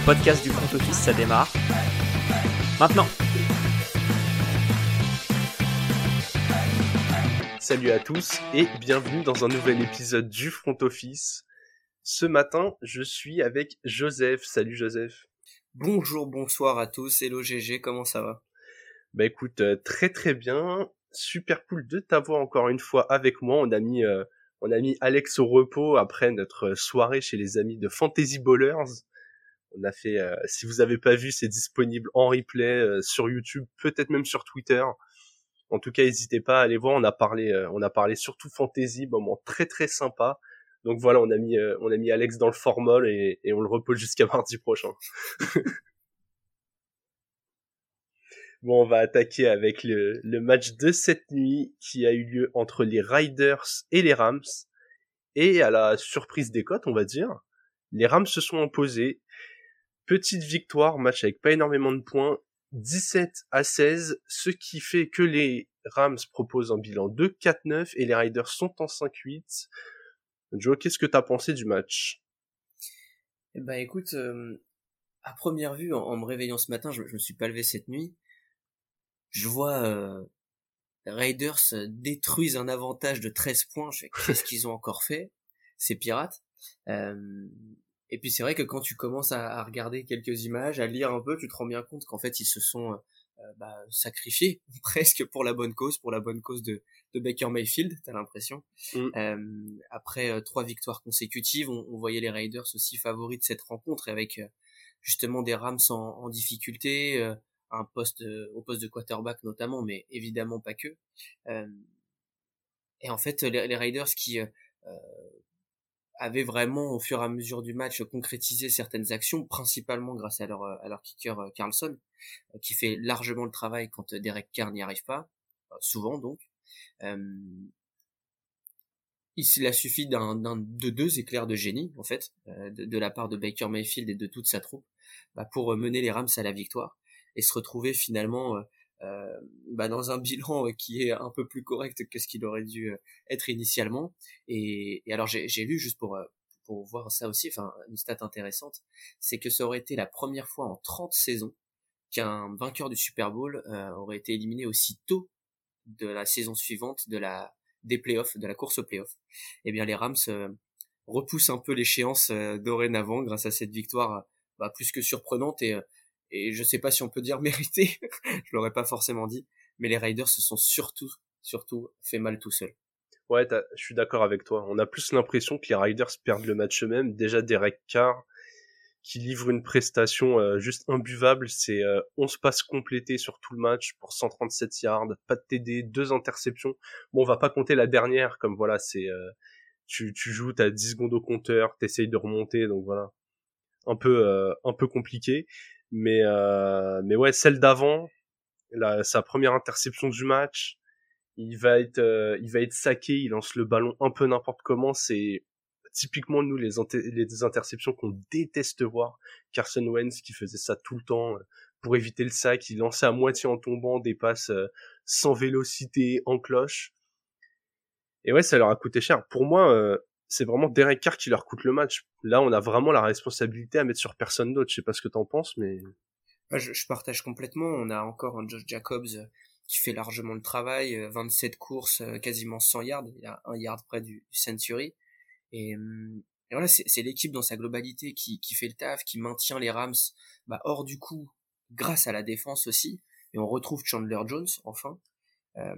le podcast du front office, ça démarre. Maintenant Salut à tous et bienvenue dans un nouvel épisode du front office. Ce matin, je suis avec Joseph. Salut Joseph. Bonjour, bonsoir à tous. Hello GG, comment ça va? Bah écoute, euh, très très bien. Super cool de t'avoir encore une fois avec moi. On a mis euh, on a mis Alex au repos après notre soirée chez les amis de Fantasy Ballers. On a fait, euh, si vous avez pas vu, c'est disponible en replay sur YouTube, peut-être même sur Twitter. En tout cas, n'hésitez pas à aller voir. On a parlé, on a parlé surtout fantasy, moment très très sympa. Donc voilà, on a mis, euh, on a mis Alex dans le formol et, et on le repose jusqu'à mardi prochain. bon, on va attaquer avec le, le match de cette nuit qui a eu lieu entre les Riders et les Rams. Et à la surprise des cotes, on va dire, les Rams se sont imposés. Petite victoire, match avec pas énormément de points, 17 à 16, ce qui fait que les Rams proposent un bilan de 4-9 et les Riders sont en 5-8. Joe, qu'est-ce que t'as pensé du match? Eh ben écoute, euh, à première vue, en, me réveillant ce matin, je, je, me suis pas levé cette nuit, je vois euh, Raiders détruisent un avantage de 13 points. Je qu'est-ce qu'ils ont encore fait? Ces pirates. Euh, et puis c'est vrai que quand tu commences à, à, regarder quelques images, à lire un peu, tu te rends bien compte qu'en fait ils se sont euh, bah, sacrifiés presque pour la bonne cause, pour la bonne cause de, de Baker Mayfield, t'as l'impression. Mm. Euh, après euh, trois victoires consécutives, on, on, voyait les Raiders aussi favoris de cette rencontre avec euh, justement des Rams en, en difficulté, euh, un poste au poste de quarterback notamment, mais évidemment pas que. et en fait, les, les Raiders qui avaient vraiment au fur et à mesure du match concrétisé certaines actions, principalement grâce à leur, à leur kicker Carlson, qui fait largement le travail quand Derek Carr n'y arrive pas, souvent donc. Euh, il a suffi d'un, de deux éclairs de génie, en fait, euh, de, de, la part de Baker Mayfield et de toute sa troupe, bah, pour mener les Rams à la victoire et se retrouver finalement euh, bah, dans un bilan qui est un peu plus correct que ce qu'il aurait dû être initialement. Et, et alors j'ai, lu juste pour pour voir ça aussi, enfin une stat intéressante, c'est que ça aurait été la première fois en 30 saisons qu'un vainqueur du Super Bowl euh, aurait été éliminé aussi tôt de la saison suivante de la des playoffs, de la course aux playoffs, eh bien les Rams euh, repoussent un peu l'échéance euh, dorénavant grâce à cette victoire bah, plus que surprenante et et je sais pas si on peut dire méritée, je l'aurais pas forcément dit, mais les Raiders se sont surtout surtout fait mal tout seuls. Ouais, je suis d'accord avec toi. On a plus l'impression que les Riders perdent le match eux-mêmes. Déjà Derek Carr qui livre une prestation euh, juste imbuvable. C'est euh, 11 passes complétées sur tout le match pour 137 yards, pas de TD, deux interceptions. Bon, on va pas compter la dernière, comme voilà, c'est euh, tu, tu joues, t'as 10 secondes au compteur, t'essayes de remonter, donc voilà, un peu euh, un peu compliqué. Mais euh, mais ouais, celle d'avant, sa première interception du match, il va être il va être saqué, il lance le ballon un peu n'importe comment, c'est typiquement nous les, les interceptions qu'on déteste voir. Carson Wentz qui faisait ça tout le temps euh, pour éviter le sac, il lançait à moitié en tombant des passes euh, sans vélocité en cloche. Et ouais, ça leur a coûté cher. Pour moi, euh, c'est vraiment Derek Carr qui leur coûte le match. Là, on a vraiment la responsabilité à mettre sur personne d'autre. Je sais pas ce que t'en penses, mais je, partage complètement. On a encore un Josh Jacobs qui fait largement le travail, 27 courses, quasiment 100 yards, il a un yard près du Century. Et, hum, voilà, c'est l'équipe dans sa globalité qui, fait le taf, qui maintient les Rams bah, hors du coup grâce à la défense aussi. Et on retrouve Chandler Jones enfin. Euh,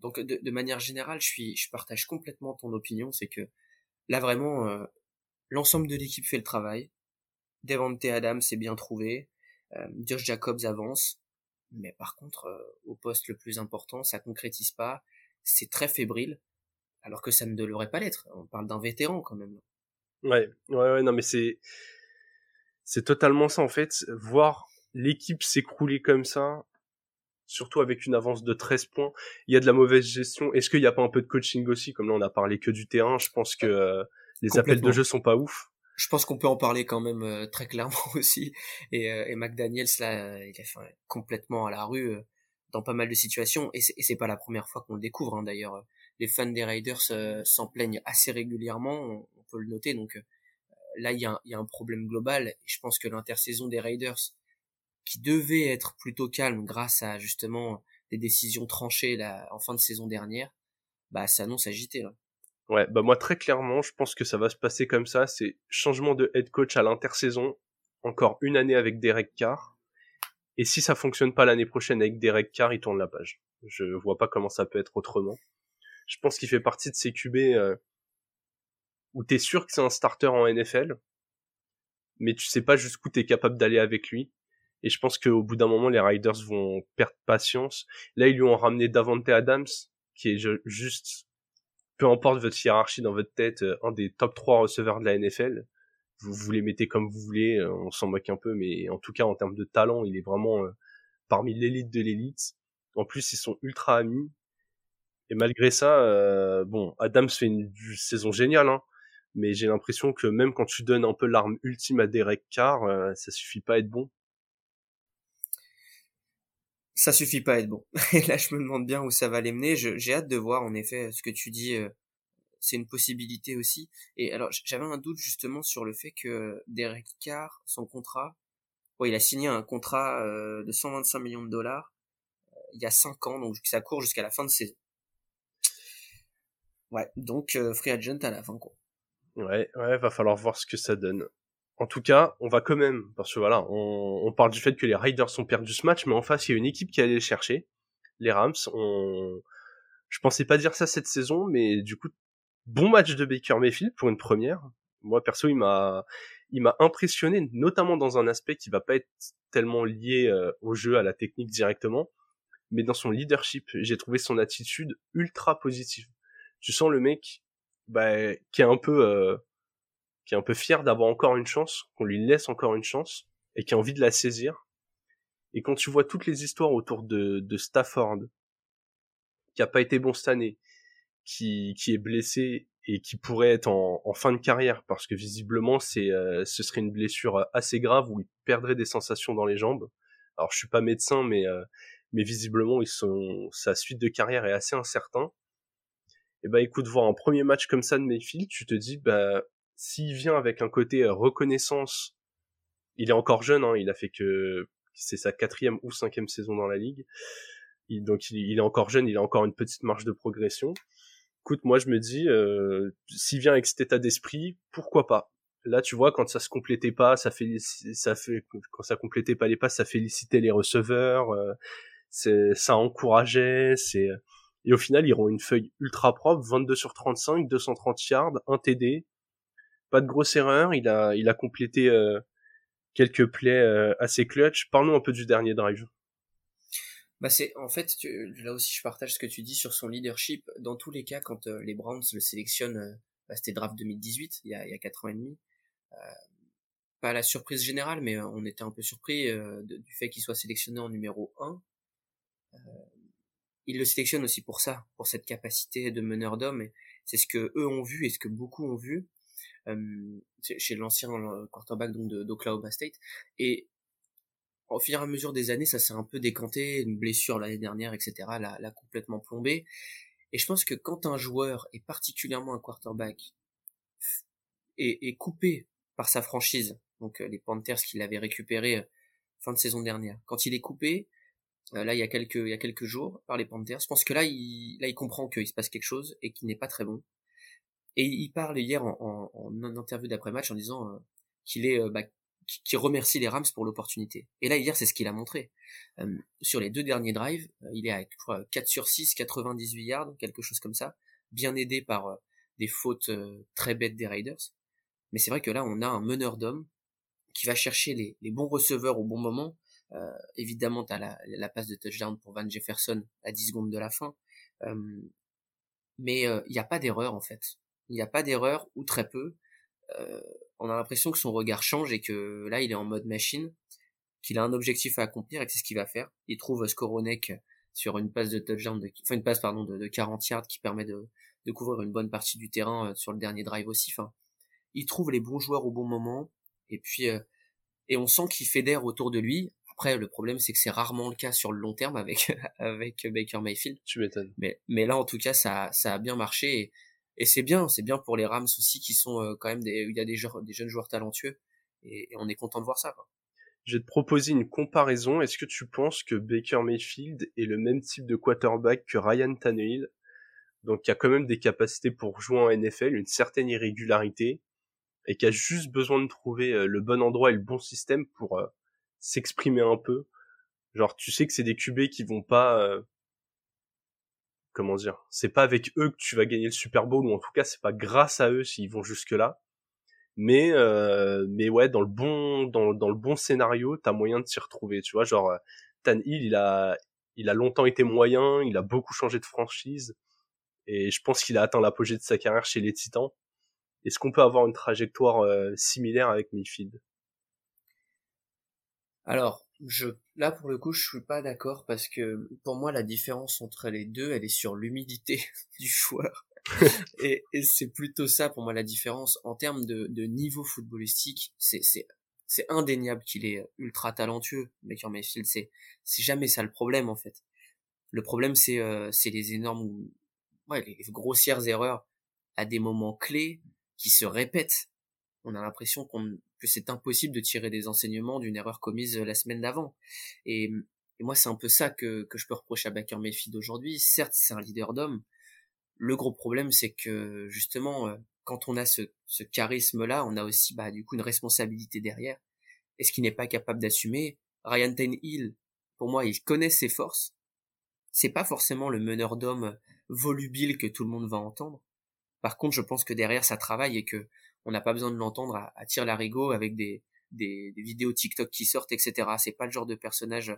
donc de, de, manière générale, je suis, je partage complètement ton opinion, c'est que là vraiment euh, l'ensemble de l'équipe fait le travail. Devante Adams est bien trouvé, euh, Josh Jacobs avance, mais par contre euh, au poste le plus important, ça concrétise pas, c'est très fébrile alors que ça ne devrait pas l'être. On parle d'un vétéran quand même. Ouais, ouais, ouais, non, mais c'est, c'est totalement ça en fait. Voir l'équipe s'écrouler comme ça, surtout avec une avance de 13 points, il y a de la mauvaise gestion. Est-ce qu'il n'y a pas un peu de coaching aussi? Comme là, on a parlé que du terrain, je pense que euh, les appels de jeu sont pas ouf. Je pense qu'on peut en parler quand même euh, très clairement aussi. Et, euh, et McDaniels, là, il est fait complètement à la rue dans pas mal de situations. Et c'est pas la première fois qu'on le découvre, hein, d'ailleurs les fans des Raiders euh, s'en plaignent assez régulièrement, on, peut le noter. Donc euh, là, il y, a un, problème global. Et je pense que l'intersaison des Raiders, qui devait être plutôt calme grâce à justement des décisions tranchées en fin de saison dernière, bah, s'annonce agité là. Ouais, bah moi très clairement, je pense que ça va se passer comme ça. C'est changement de head coach à l'intersaison, encore une année avec Derek Carr. Et si ça fonctionne pas l'année prochaine avec Derek Carr, il tourne la page. Je vois pas comment ça peut être autrement. Je pense qu'il fait partie de ces QB euh, où t'es sûr que c'est un starter en NFL, mais tu sais pas jusqu'où t'es capable d'aller avec lui. Et je pense qu'au bout d'un moment, les Riders vont perdre patience. Là, ils lui ont ramené Davante Adams, qui est juste, peu importe votre hiérarchie dans votre tête, euh, un des top 3 receveurs de la NFL. Vous, vous les mettez comme vous voulez, euh, on s'en moque un peu, mais en tout cas, en termes de talent, il est vraiment euh, parmi l'élite de l'élite. En plus, ils sont ultra amis. Et malgré ça, bon, Adams fait une, saison géniale, hein, mais j'ai l'impression que même quand tu donnes un peu l'arme ultime à Derek Carr, ça suffit pas à être bon ça suffit pas à être bon. Et là, je me demande bien où ça va les mener. J'ai hâte de voir, en effet, ce que tu dis. Euh, c'est une possibilité aussi. Et alors, j'avais un doute justement sur le fait que Derek Carr, son contrat, ouais, il a signé un contrat euh, de 125 millions de dollars euh, il y a 5 ans, donc ça court jusqu'à la fin de saison. Ouais, donc free agent à la fin, quoi. Ouais, ouais, va falloir voir ce que ça donne. En tout cas, on va quand même, parce que voilà, on, parle du fait que les Raiders ont perdu ce match, mais en face, il y a une équipe qui allait le chercher. Les Rams, on... je pensais pas dire ça cette saison, mais du coup, bon match de Baker Mayfield pour une première. Moi, perso, il m'a, il m'a impressionné, notamment dans un aspect qui va pas être tellement lié euh, au jeu, à la technique directement, mais dans son leadership. J'ai trouvé son attitude ultra positive. Tu sens le mec, bah, qui est un peu, euh, qui est un peu fier d'avoir encore une chance, qu'on lui laisse encore une chance, et qui a envie de la saisir. Et quand tu vois toutes les histoires autour de, de Stafford, qui a pas été bon cette année, qui, qui est blessé et qui pourrait être en, fin de carrière, parce que visiblement c'est euh, ce serait une blessure assez grave où il perdrait des sensations dans les jambes. Alors je suis pas médecin, mais euh, mais visiblement ils sont sa suite de carrière est assez incertain. Et bah écoute, voir un premier match comme ça de Mayfield, tu te dis bah s'il vient avec un côté euh, reconnaissance, il est encore jeune, hein, il a fait que c'est sa quatrième ou cinquième saison dans la ligue, donc il, est encore jeune, il a encore une petite marge de progression. Écoute, moi je me dis, euh, s'il vient avec cet état d'esprit, pourquoi pas? Là, tu vois, quand ça se complétait pas, ça fait, ça fait, quand ça complétait pas les passes, ça félicitait les receveurs, euh, ça encourageait, c'est, et au final, ils auront une feuille ultra propre, 22 sur 35, 230 yards, un TD, pas de grosse erreur. Il a, complété euh, quelques plays euh, assez clutch. Parlons un peu du dernier drive. Bah c'est en fait là aussi je partage ce que tu dis sur son leadership. Dans tous les cas, quand euh, les Browns le sélectionnent, bah, c'était draft 2018, il y a, il y a 4 ans et demi. pas la surprise générale, mais on était un peu surpris du fait qu'il soit sélectionné en numéro 1. il le sélectionne aussi pour ça, pour cette capacité de meneur d'homme. C'est ce que eux ont vu et ce que beaucoup ont vu chez l'ancien euh, quarterback donc d'Oklahoma State. Et au fur et à mesure des années, ça s'est un peu décanté, une blessure l'année dernière, etc., l'a complètement plombé. Et je pense que quand un joueur, et particulièrement un quarterback, est, est coupé par sa franchise, donc euh, les Panthers qu'il avait récupéré euh, fin de saison dernière, quand il est coupé, là il y a quelques il y a quelques jours par les Panthers, je pense que là il là il comprend qu'il se passe quelque chose et qu'il n'est pas très bon et il parle hier en, en, en interview d'après-match en disant euh, qu'il est, euh, bah, qui remercie les Rams pour l'opportunité. Et là, hier, c'est ce qu'il a montré. Euh, sur les deux derniers drives, il est à je crois, 4 sur 6, 98 yards, quelque chose comme ça, bien aidé par des fautes très bêtes des Raiders. Mais c'est vrai que là, on a un meneur d'hommes qui va chercher les, les, bons receveurs au bon moment. Euh, évidemment, tu as la, la, passe de touchdown pour Van Jefferson à 10 secondes de la fin. Euh, mais il n'y a pas d'erreur, en fait il n'y a pas d'erreur ou très peu. Euh, on a l'impression que son regard change et que là il est en mode machine, qu'il a un objectif à accomplir et que c'est ce qu'il va faire. Il trouve Skoronek sur une passe de touchdown, de, enfin une passe pardon de, de 40 yards qui permet de, de, couvrir une bonne partie du terrain euh, sur le dernier drive aussi. Enfin, il trouve les bons joueurs au bon moment et puis euh, et on sent qu'il fédère autour de lui. Après, le problème, c'est que c'est rarement le cas sur le long terme avec avec Baker Mayfield. Tu m'étonnes. Mais mais là, en tout cas, ça ça a bien marché. Et et c'est bien, c'est bien pour les Rams aussi qui sont euh, quand même des, il y a des, jeunes joueurs talentueux et, on est content de voir ça. Quoi. Je vais te proposer une comparaison. Est-ce que tu penses que Baker Mayfield est le même type de quarterback que Ryan Tannehill? Donc, qui a quand même des capacités pour jouer en NFL, une certaine irrégularité, et qui a juste besoin de trouver euh, le bon endroit et le bon système pour euh, s'exprimer un peu. Genre, tu sais que c'est des QB qui vont pas comment dire, c'est pas avec eux que tu vas gagner le Super Bowl ou en tout cas c'est pas grâce à eux s'ils vont jusque là. Mais euh, mais ouais, dans le bon dans, le bon scénario, t'as moyen de s'y retrouver. Tu vois, genre euh, Tan Hill, il a il a longtemps été moyen, il a beaucoup changé de franchise et je pense qu'il a atteint l'apogée de sa carrière chez les Titans. Est-ce qu'on peut avoir une trajectoire euh, similaire avec Mayfield? Alors, je, là pour le coup, je suis pas d'accord parce que pour moi la différence entre les deux, elle est sur l'humidité du joueur. et, et c'est plutôt ça pour moi la différence en termes de, de niveau footballistique. C'est c'est c'est indéniable qu'il est ultra talentueux, Baker Mayfield. C'est c'est jamais ça le problème en fait. Le problème c'est euh, c'est les énormes ouais les grossières erreurs à des moments clés qui se répètent. On a l'impression qu'on que c'est impossible de tirer des enseignements d'une erreur commise euh, la semaine d'avant. Et, moi, c'est un peu ça que, que je peux reprocher à Baker Mayfield aujourd'hui. Certes, c'est un leader d'homme. Le gros problème, c'est que justement, euh, quand on a ce, ce charisme-là, on a aussi bah, du coup une responsabilité derrière. Et ce qu'il n'est pas capable d'assumer, Ryan Hill, pour moi, il connaît ses forces. C'est pas forcément le meneur d'homme volubile que tout le monde va entendre. Par contre, je pense que derrière, ça travaille et que on n'a pas besoin de l'entendre à, à tir larigot avec des, des, des, vidéos TikTok qui sortent, etc. C'est pas le genre de personnage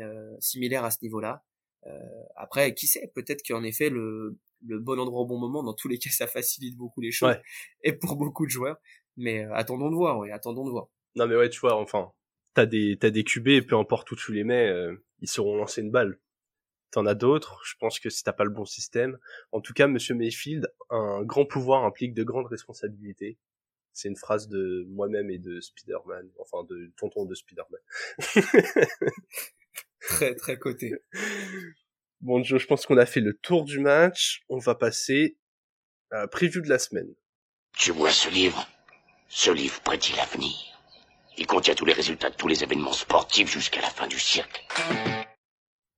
euh, similaire à ce niveau-là. Euh, après, qui sait, peut-être qu'en effet le, le bon endroit au bon moment, dans tous les cas, ça facilite beaucoup les choses et pour beaucoup de joueurs. Mais euh, attendons de voir, oui, attendons de voir. Non mais ouais, tu vois, enfin, t'as des t'as des QB, peu importe où tu les mets, euh, ils seront lancés une balle. T'en as d'autres. Je pense que si t'as pas le bon système, en tout cas, Monsieur Mayfield, un grand pouvoir implique de grandes responsabilités. C'est une phrase de moi-même et de Spider-Man, enfin de tonton de Spider-Man. très très coté. Bon Joe, je pense qu'on a fait le tour du match. On va passer à la preview de la semaine. Tu vois ce livre? Ce livre prédit l'avenir. Il contient tous les résultats de tous les événements sportifs jusqu'à la fin du siècle.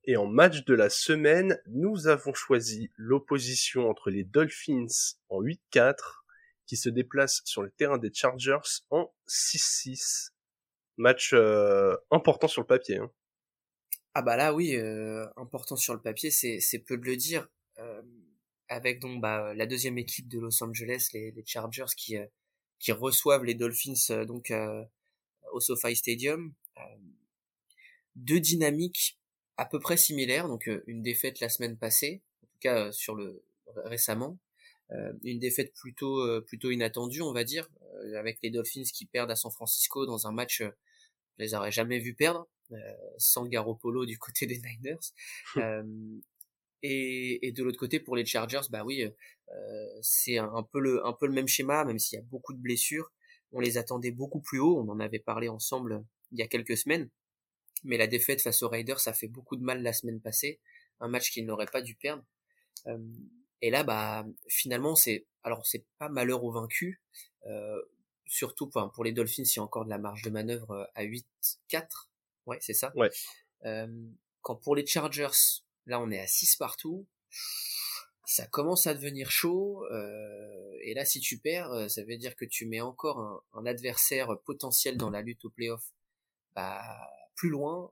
Et en match de la semaine, nous avons choisi l'opposition entre les Dolphins en 8-4 qui se déplacent sur le terrain des Chargers en 6-6. Match euh, important sur le papier. Hein. Ah bah là oui, euh, important sur le papier, c'est peu de le dire. Euh, avec donc bah, la deuxième équipe de Los Angeles, les, les Chargers qui qui reçoivent les Dolphins donc au SoFi Stadium. deux dynamiques à peu près similaire, donc euh, une défaite la semaine passée, en tout cas euh, sur le récemment, euh, une défaite plutôt plutôt inattendue, on va dire, avec les Dolphins qui perdent à San Francisco dans un match, je les aurais jamais vus perdre, sans Garoppolo du côté des Niners. et, et de l'autre côté pour les Chargers, bah oui, c'est un, un, peu le un peu le même schéma, même s'il y a beaucoup de blessures. On les attendait beaucoup plus haut, on en avait parlé ensemble il y a quelques semaines mais la défaite face aux Raiders, ça fait beaucoup de mal la semaine passée, un match qu'ils n'auraient pas dû perdre. Euh, et là, bah, finalement, c'est, alors c'est pas malheur au vaincu, euh, surtout pour, pour les Dolphins, il y a encore de la marge de manœuvre euh, à 8-4, ouais, c'est ça. Ouais. Euh, quand pour les Chargers, là, on est à 6 partout. Ça commence à devenir chaud, euh, et là, si tu perds, ça veut dire que tu mets encore un, un adversaire potentiel dans la lutte au playoff. Bah, plus loin,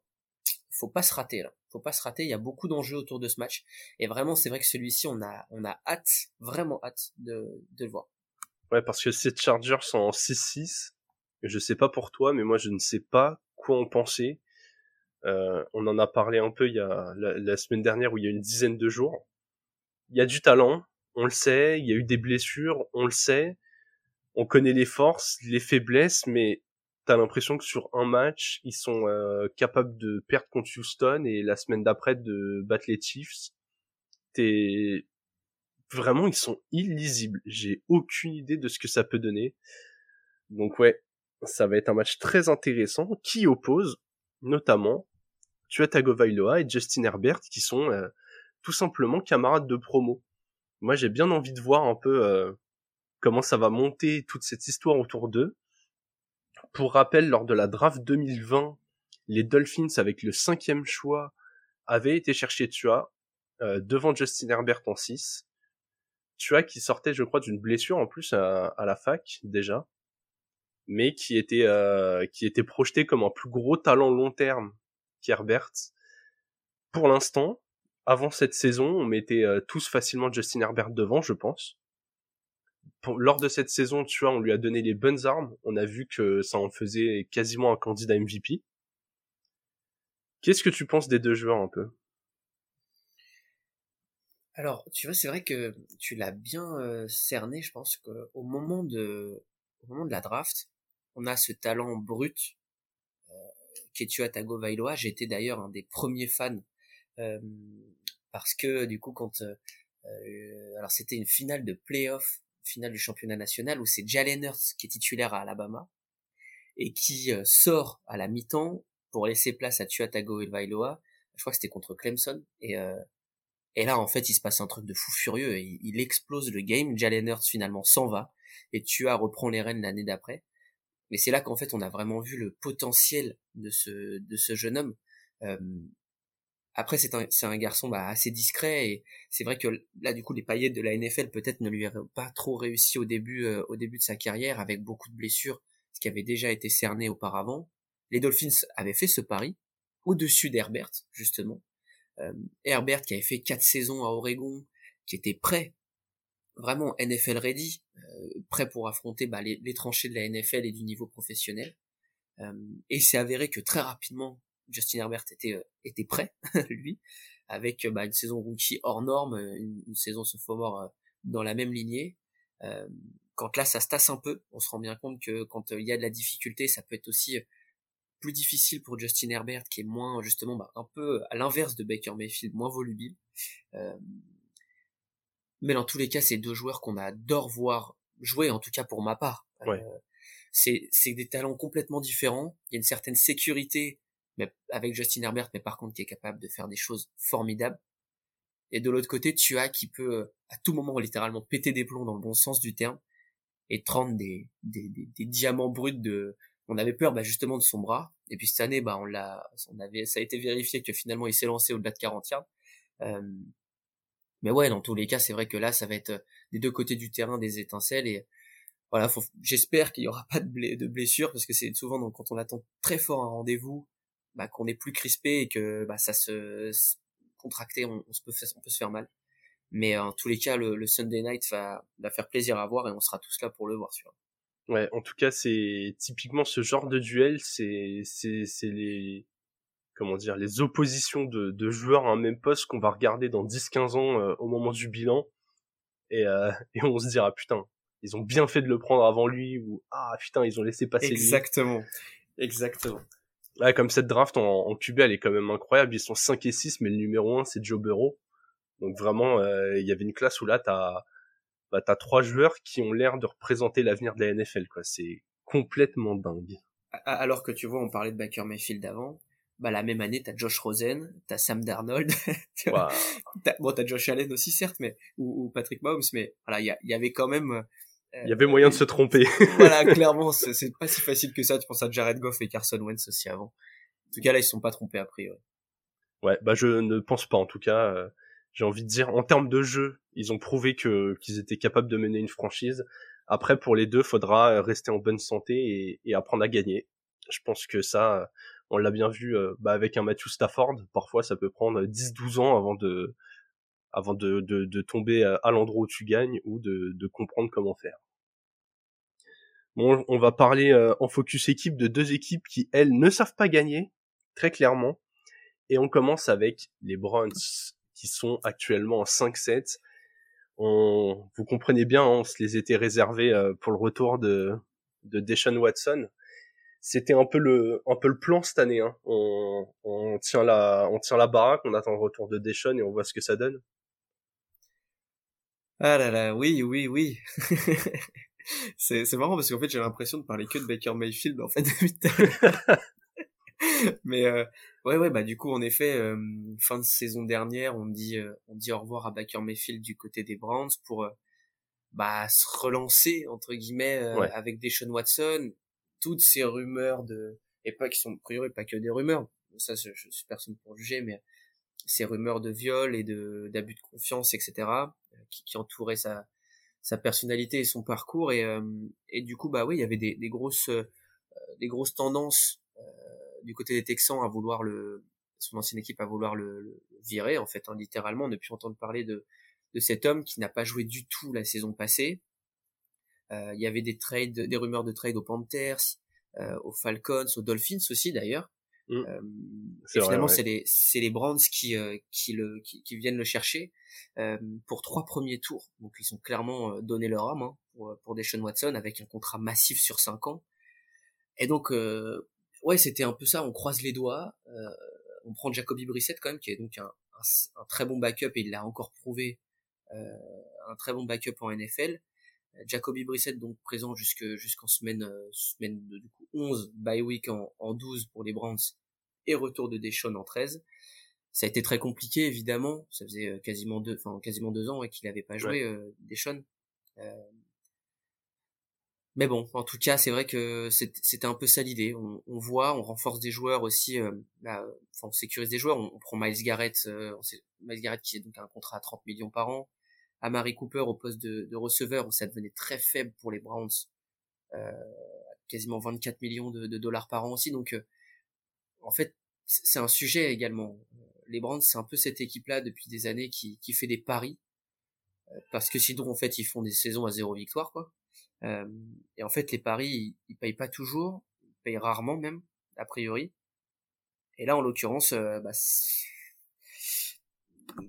faut pas se rater là. Faut pas se rater, il y a beaucoup d'enjeux autour de ce match. Et vraiment, c'est vrai que celui-ci, on a, on a hâte, vraiment hâte de, le voir. Ouais, parce que ces Chargers sont en 6-6. Je sais pas pour toi, mais moi, je ne sais pas quoi en penser. Euh, on en a parlé un peu il y a la, semaine dernière où il y a une dizaine de jours. Il y a du talent, on le sait. Il y a eu des blessures, on le sait. On connaît les forces, les faiblesses, mais t'as l'impression que sur un match, ils sont euh, capables de perdre contre Houston et la semaine d'après de battre les Chiefs. T'es vraiment, ils sont illisibles. J'ai aucune idée de ce que ça peut donner. Donc ouais, ça va être un match très intéressant qui oppose notamment Tua Tagovailoa et Justin Herbert qui sont euh, tout simplement camarades de promo. Moi, j'ai bien envie de voir un peu euh, comment ça va monter toute cette histoire autour d'eux. Pour rappel, lors de la draft 2020, les Dolphins, avec le cinquième choix, avaient été chercher Tua euh, devant Justin Herbert en 6. Tua qui sortait, je crois, d'une blessure en plus à, la fac déjà, mais qui était euh, qui était projeté comme un plus gros talent long terme qu'Herbert. Pour l'instant, avant cette saison, on mettait euh, tous facilement Justin Herbert devant, je pense. Lors de cette saison, tu vois, on lui a donné les bonnes armes. On a vu que ça en faisait quasiment un candidat MVP. Qu'est-ce que tu penses des deux joueurs un peu? Alors, tu vois, c'est vrai que tu l'as bien euh, cerné. Je pense qu'au moment de, au moment de la draft, on a ce talent brut euh, Ketua Tagovailoa. J'étais d'ailleurs un des premiers fans euh, parce que du coup quand euh, euh, alors c'était une finale de playoff, finale du championnat national où c'est Jalen Hurts qui est titulaire à Alabama et qui sort à la mi-temps pour laisser place à Tua Tagovailoa. Je crois que c'était contre Clemson et et là, en fait, il se passe un truc de fou furieux. Il, il explose le game. Jalen Hurts finalement s'en va et Tua reprend les rênes l'année d'après. Mais c'est là qu'en fait, on a vraiment vu le potentiel de ce de ce jeune homme. Euh, après, c'est un, c'est un garçon bah, assez discret et c'est vrai que là, du coup, les paillettes de la NFL peut-être ne lui avaient pas trop réussi au début, euh, au début de sa carrière avec beaucoup de blessures, ce qui avait déjà été cerné auparavant. Les Dolphins avaient fait ce pari au-dessus d'Herbert, justement. Euh, Herbert qui avait fait quatre saisons à Oregon, qui était prêt, vraiment NFL ready, euh, prêt pour affronter bah, les, les, tranchées de la NFL et du niveau professionnel. Euh, et c'est avéré que très rapidement, Justin Herbert était, euh, était prêt, lui, avec euh, bah, une saison rookie hors norme, euh, une, une saison sophomore dans la même lignée. quand là, ça se tasse un peu, on se rend bien compte que quand il y a de la difficulté, ça peut être aussi plus difficile pour Justin Herbert, qui est moins, justement, bah, un peu à l'inverse de Baker Mayfield, moins volubile. mais dans tous les cas, c'est deux joueurs qu'on adore voir jouer, en tout cas pour ma part. c'est des talents complètement différents. Il y a une certaine sécurité mais avec Justin Herbert, mais par contre qui est capable de faire des choses formidables. Et de l'autre côté, tu as qui peut euh, à tout moment littéralement péter des plombs dans le bon sens du terme et prendre des, des, des, diamants bruts de. On avait peur bah, justement de son bras. Et puis cette année, bah on l'a, on avait, ça a été vérifié que finalement il s'est lancé au-delà de 40 yards. Euh, mais ouais, dans tous les cas, c'est vrai que là, ça va être euh, des deux côtés du terrain des étincelles et voilà, j'espère qu'il y aura pas de, de blessures parce que c'est souvent donc, quand on attend très fort un rendez-vous bah, qu'on est plus crispé et que bah, ça se, contracter, on, se peut, on peut se faire mal. Mais en tous les cas, le, Sunday Night va, va faire plaisir à voir et on sera tous là pour le voir, sûr. Ouais, en tout cas, c'est typiquement ce genre de duel, c'est c'est c'est les comment dire les oppositions de, de joueurs à un même poste qu'on va regarder dans 10-15 ans euh, au moment du bilan et euh, et on se dira putain, ils ont bien fait de le prendre avant lui ou ah putain, ils ont laissé passer Exactement. Exactement. Comme cette draft en, en QB, elle est quand même incroyable. Ils sont 5 et 6, mais le numéro 1, c'est Joe Burrow. Donc vraiment, euh, il y avait une classe où là, t'as bah, as trois joueurs qui ont l'air de représenter l'avenir de la NFL. quoi. C'est complètement dingue. Alors que tu vois, on parlait de Baker Mayfield avant. Bah, la même année, t'as Josh Rosen, t'as Sam Darnold, wow. bon, t'as Josh Allen aussi, certes, mais, ou, ou Patrick Mahomes, mais voilà, il y, y, avait quand même il y avait moyen de se tromper. voilà, clairement, c'est pas si facile que ça. Tu penses à Jared Goff et Carson Wentz aussi avant. En tout cas, là, ils sont pas trompés a priori. Ouais, bah je ne pense pas. En tout cas, euh, j'ai envie de dire, en termes de jeu, ils ont prouvé que qu'ils étaient capables de mener une franchise. Après, pour les deux, faudra rester en bonne santé et, et apprendre à gagner. Je pense que ça, on l'a bien vu euh, bah, avec un Matthew Stafford. Parfois, ça peut prendre 10-12 ans avant de avant de, de, de tomber à l'endroit où tu gagnes ou de, de comprendre comment faire. On va parler euh, en focus équipe de deux équipes qui, elles, ne savent pas gagner, très clairement. Et on commence avec les Browns, qui sont actuellement en 5-7. On, vous comprenez bien, hein, on se les était réservés euh, pour le retour de, de Deshaun Watson. C'était un peu le, un peu plan cette année. Hein. On, tient la, on baraque, on attend le retour de Deshaun et on voit ce que ça donne. Ah là là, oui, oui, oui. c'est, c'est marrant parce qu'en fait j'ai l'impression de parler que de Baker Mayfield en fait Mais euh, ouais, ouais, bah du coup, en effet, euh, fin de saison dernière, on dit, euh, on dit au revoir à Baker Mayfield du côté des Browns pour bah se relancer entre guillemets avec Deshaun Watson. Toutes ces rumeurs de et pas qui sont a priori pas que des rumeurs. Ça, je, je suis personne pour juger, mais ces rumeurs de viol et de d'abus de confiance, etc., qui, qui entouraient sa sa personnalité et son parcours et et du coup bah oui il y avait des, des grosses des grosses tendances du côté des Texans à vouloir le son ancienne équipe à vouloir le, virer en fait hein, littéralement. Depuis entendre parler de de cet homme qui n'a pas joué du tout la saison passée. Euh, il y avait des trades des rumeurs de trade aux Panthers euh, aux Falcons aux Dolphins aussi d'ailleurs mmh. euh, et finalement c'est les c'est les Browns qui euh, qui le qui, qui, viennent le chercher euh, pour trois premiers tours donc ils ont clairement donné leur âme hein, pour pour Deshaun Watson avec un contrat massif sur cinq ans et donc ouais, c'était un peu ça. On croise les doigts. Euh, on prend Jacoby Brissett quand même, qui est donc un, un, très bon backup et il l'a encore prouvé, euh, un très bon backup en NFL. Jacoby Brissett donc présent jusque jusqu'en semaine euh, semaine de, du coup 11 bye week en, en 12 pour les Browns et retour de Deshaun en 13 ça a été très compliqué évidemment ça faisait euh, quasiment deux enfin quasiment deux ans qu'il n'avait pas joué ouais. Deshaun euh, mais bon, en tout cas, c'est vrai que c'était un peu ça l'idée. On, on, voit, on renforce des joueurs aussi, euh, bah, enfin, on sécurise des joueurs. On, prend Miles Garrett, euh, Miles Garrett qui est donc un contrat à 30 millions par an. Amari Cooper au poste de, de, receveur où ça devenait très faible pour les Browns, euh, quasiment 24 millions de, de, dollars par an aussi. Donc, euh, en fait, c'est un sujet également. Les Browns, c'est un peu cette équipe-là depuis des années qui, qui fait des paris, euh, parce que sinon, en fait, ils font des saisons à zéro victoire, quoi. Euh, et en fait, les paris, ils, ils, payent pas toujours, ils payent rarement même, a priori. Et là, en l'occurrence, euh, bah,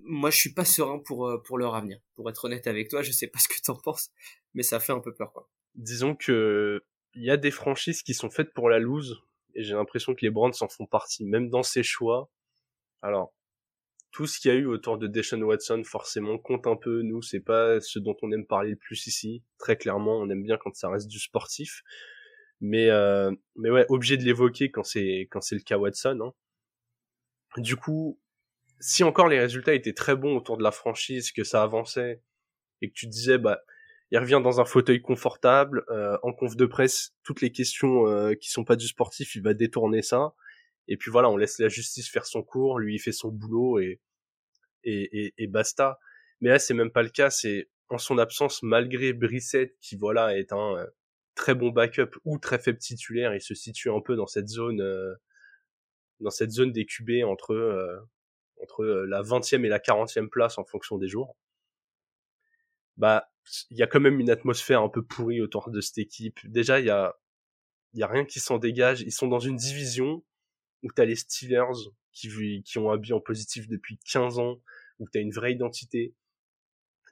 moi, je suis pas serein pour euh, pour leur avenir. Pour être honnête avec toi, je sais pas ce que t'en penses, mais ça fait un peu peur, quoi. Disons que il y a des franchises qui sont faites pour la lose, et j'ai l'impression que les Brands en font partie, même dans ces choix. Alors, tout ce qu'il y a eu autour de Deshaun Watson forcément compte un peu. Nous, c'est pas ce dont on aime parler le plus ici. Très clairement, on aime bien quand ça reste du sportif. Mais euh, mais ouais, obligé de l'évoquer quand c'est quand c'est le cas Watson. Hein. Du coup, si encore les résultats étaient très bons autour de la franchise, que ça avançait et que tu disais bah il revient dans un fauteuil confortable euh, en conf de presse, toutes les questions euh, qui sont pas du sportif, il va détourner ça. Et puis voilà, on laisse la justice faire son cours, lui il fait son boulot et et, et, et basta. Mais là, c'est même pas le cas. C'est en son absence, malgré Brissett, qui voilà est un euh, très bon backup ou très faible titulaire, il se situe un peu dans cette zone, euh, dans cette zone des QB entre entre la 20e et la 40e place en fonction des jours. Bah, il y a quand même une atmosphère un peu pourrie autour de cette équipe. Déjà, il y a il y a rien qui s'en dégage. Ils sont dans une division où t'as les Steelers qui, qui ont un bilan positif depuis 15 ans, où t'as une vraie identité.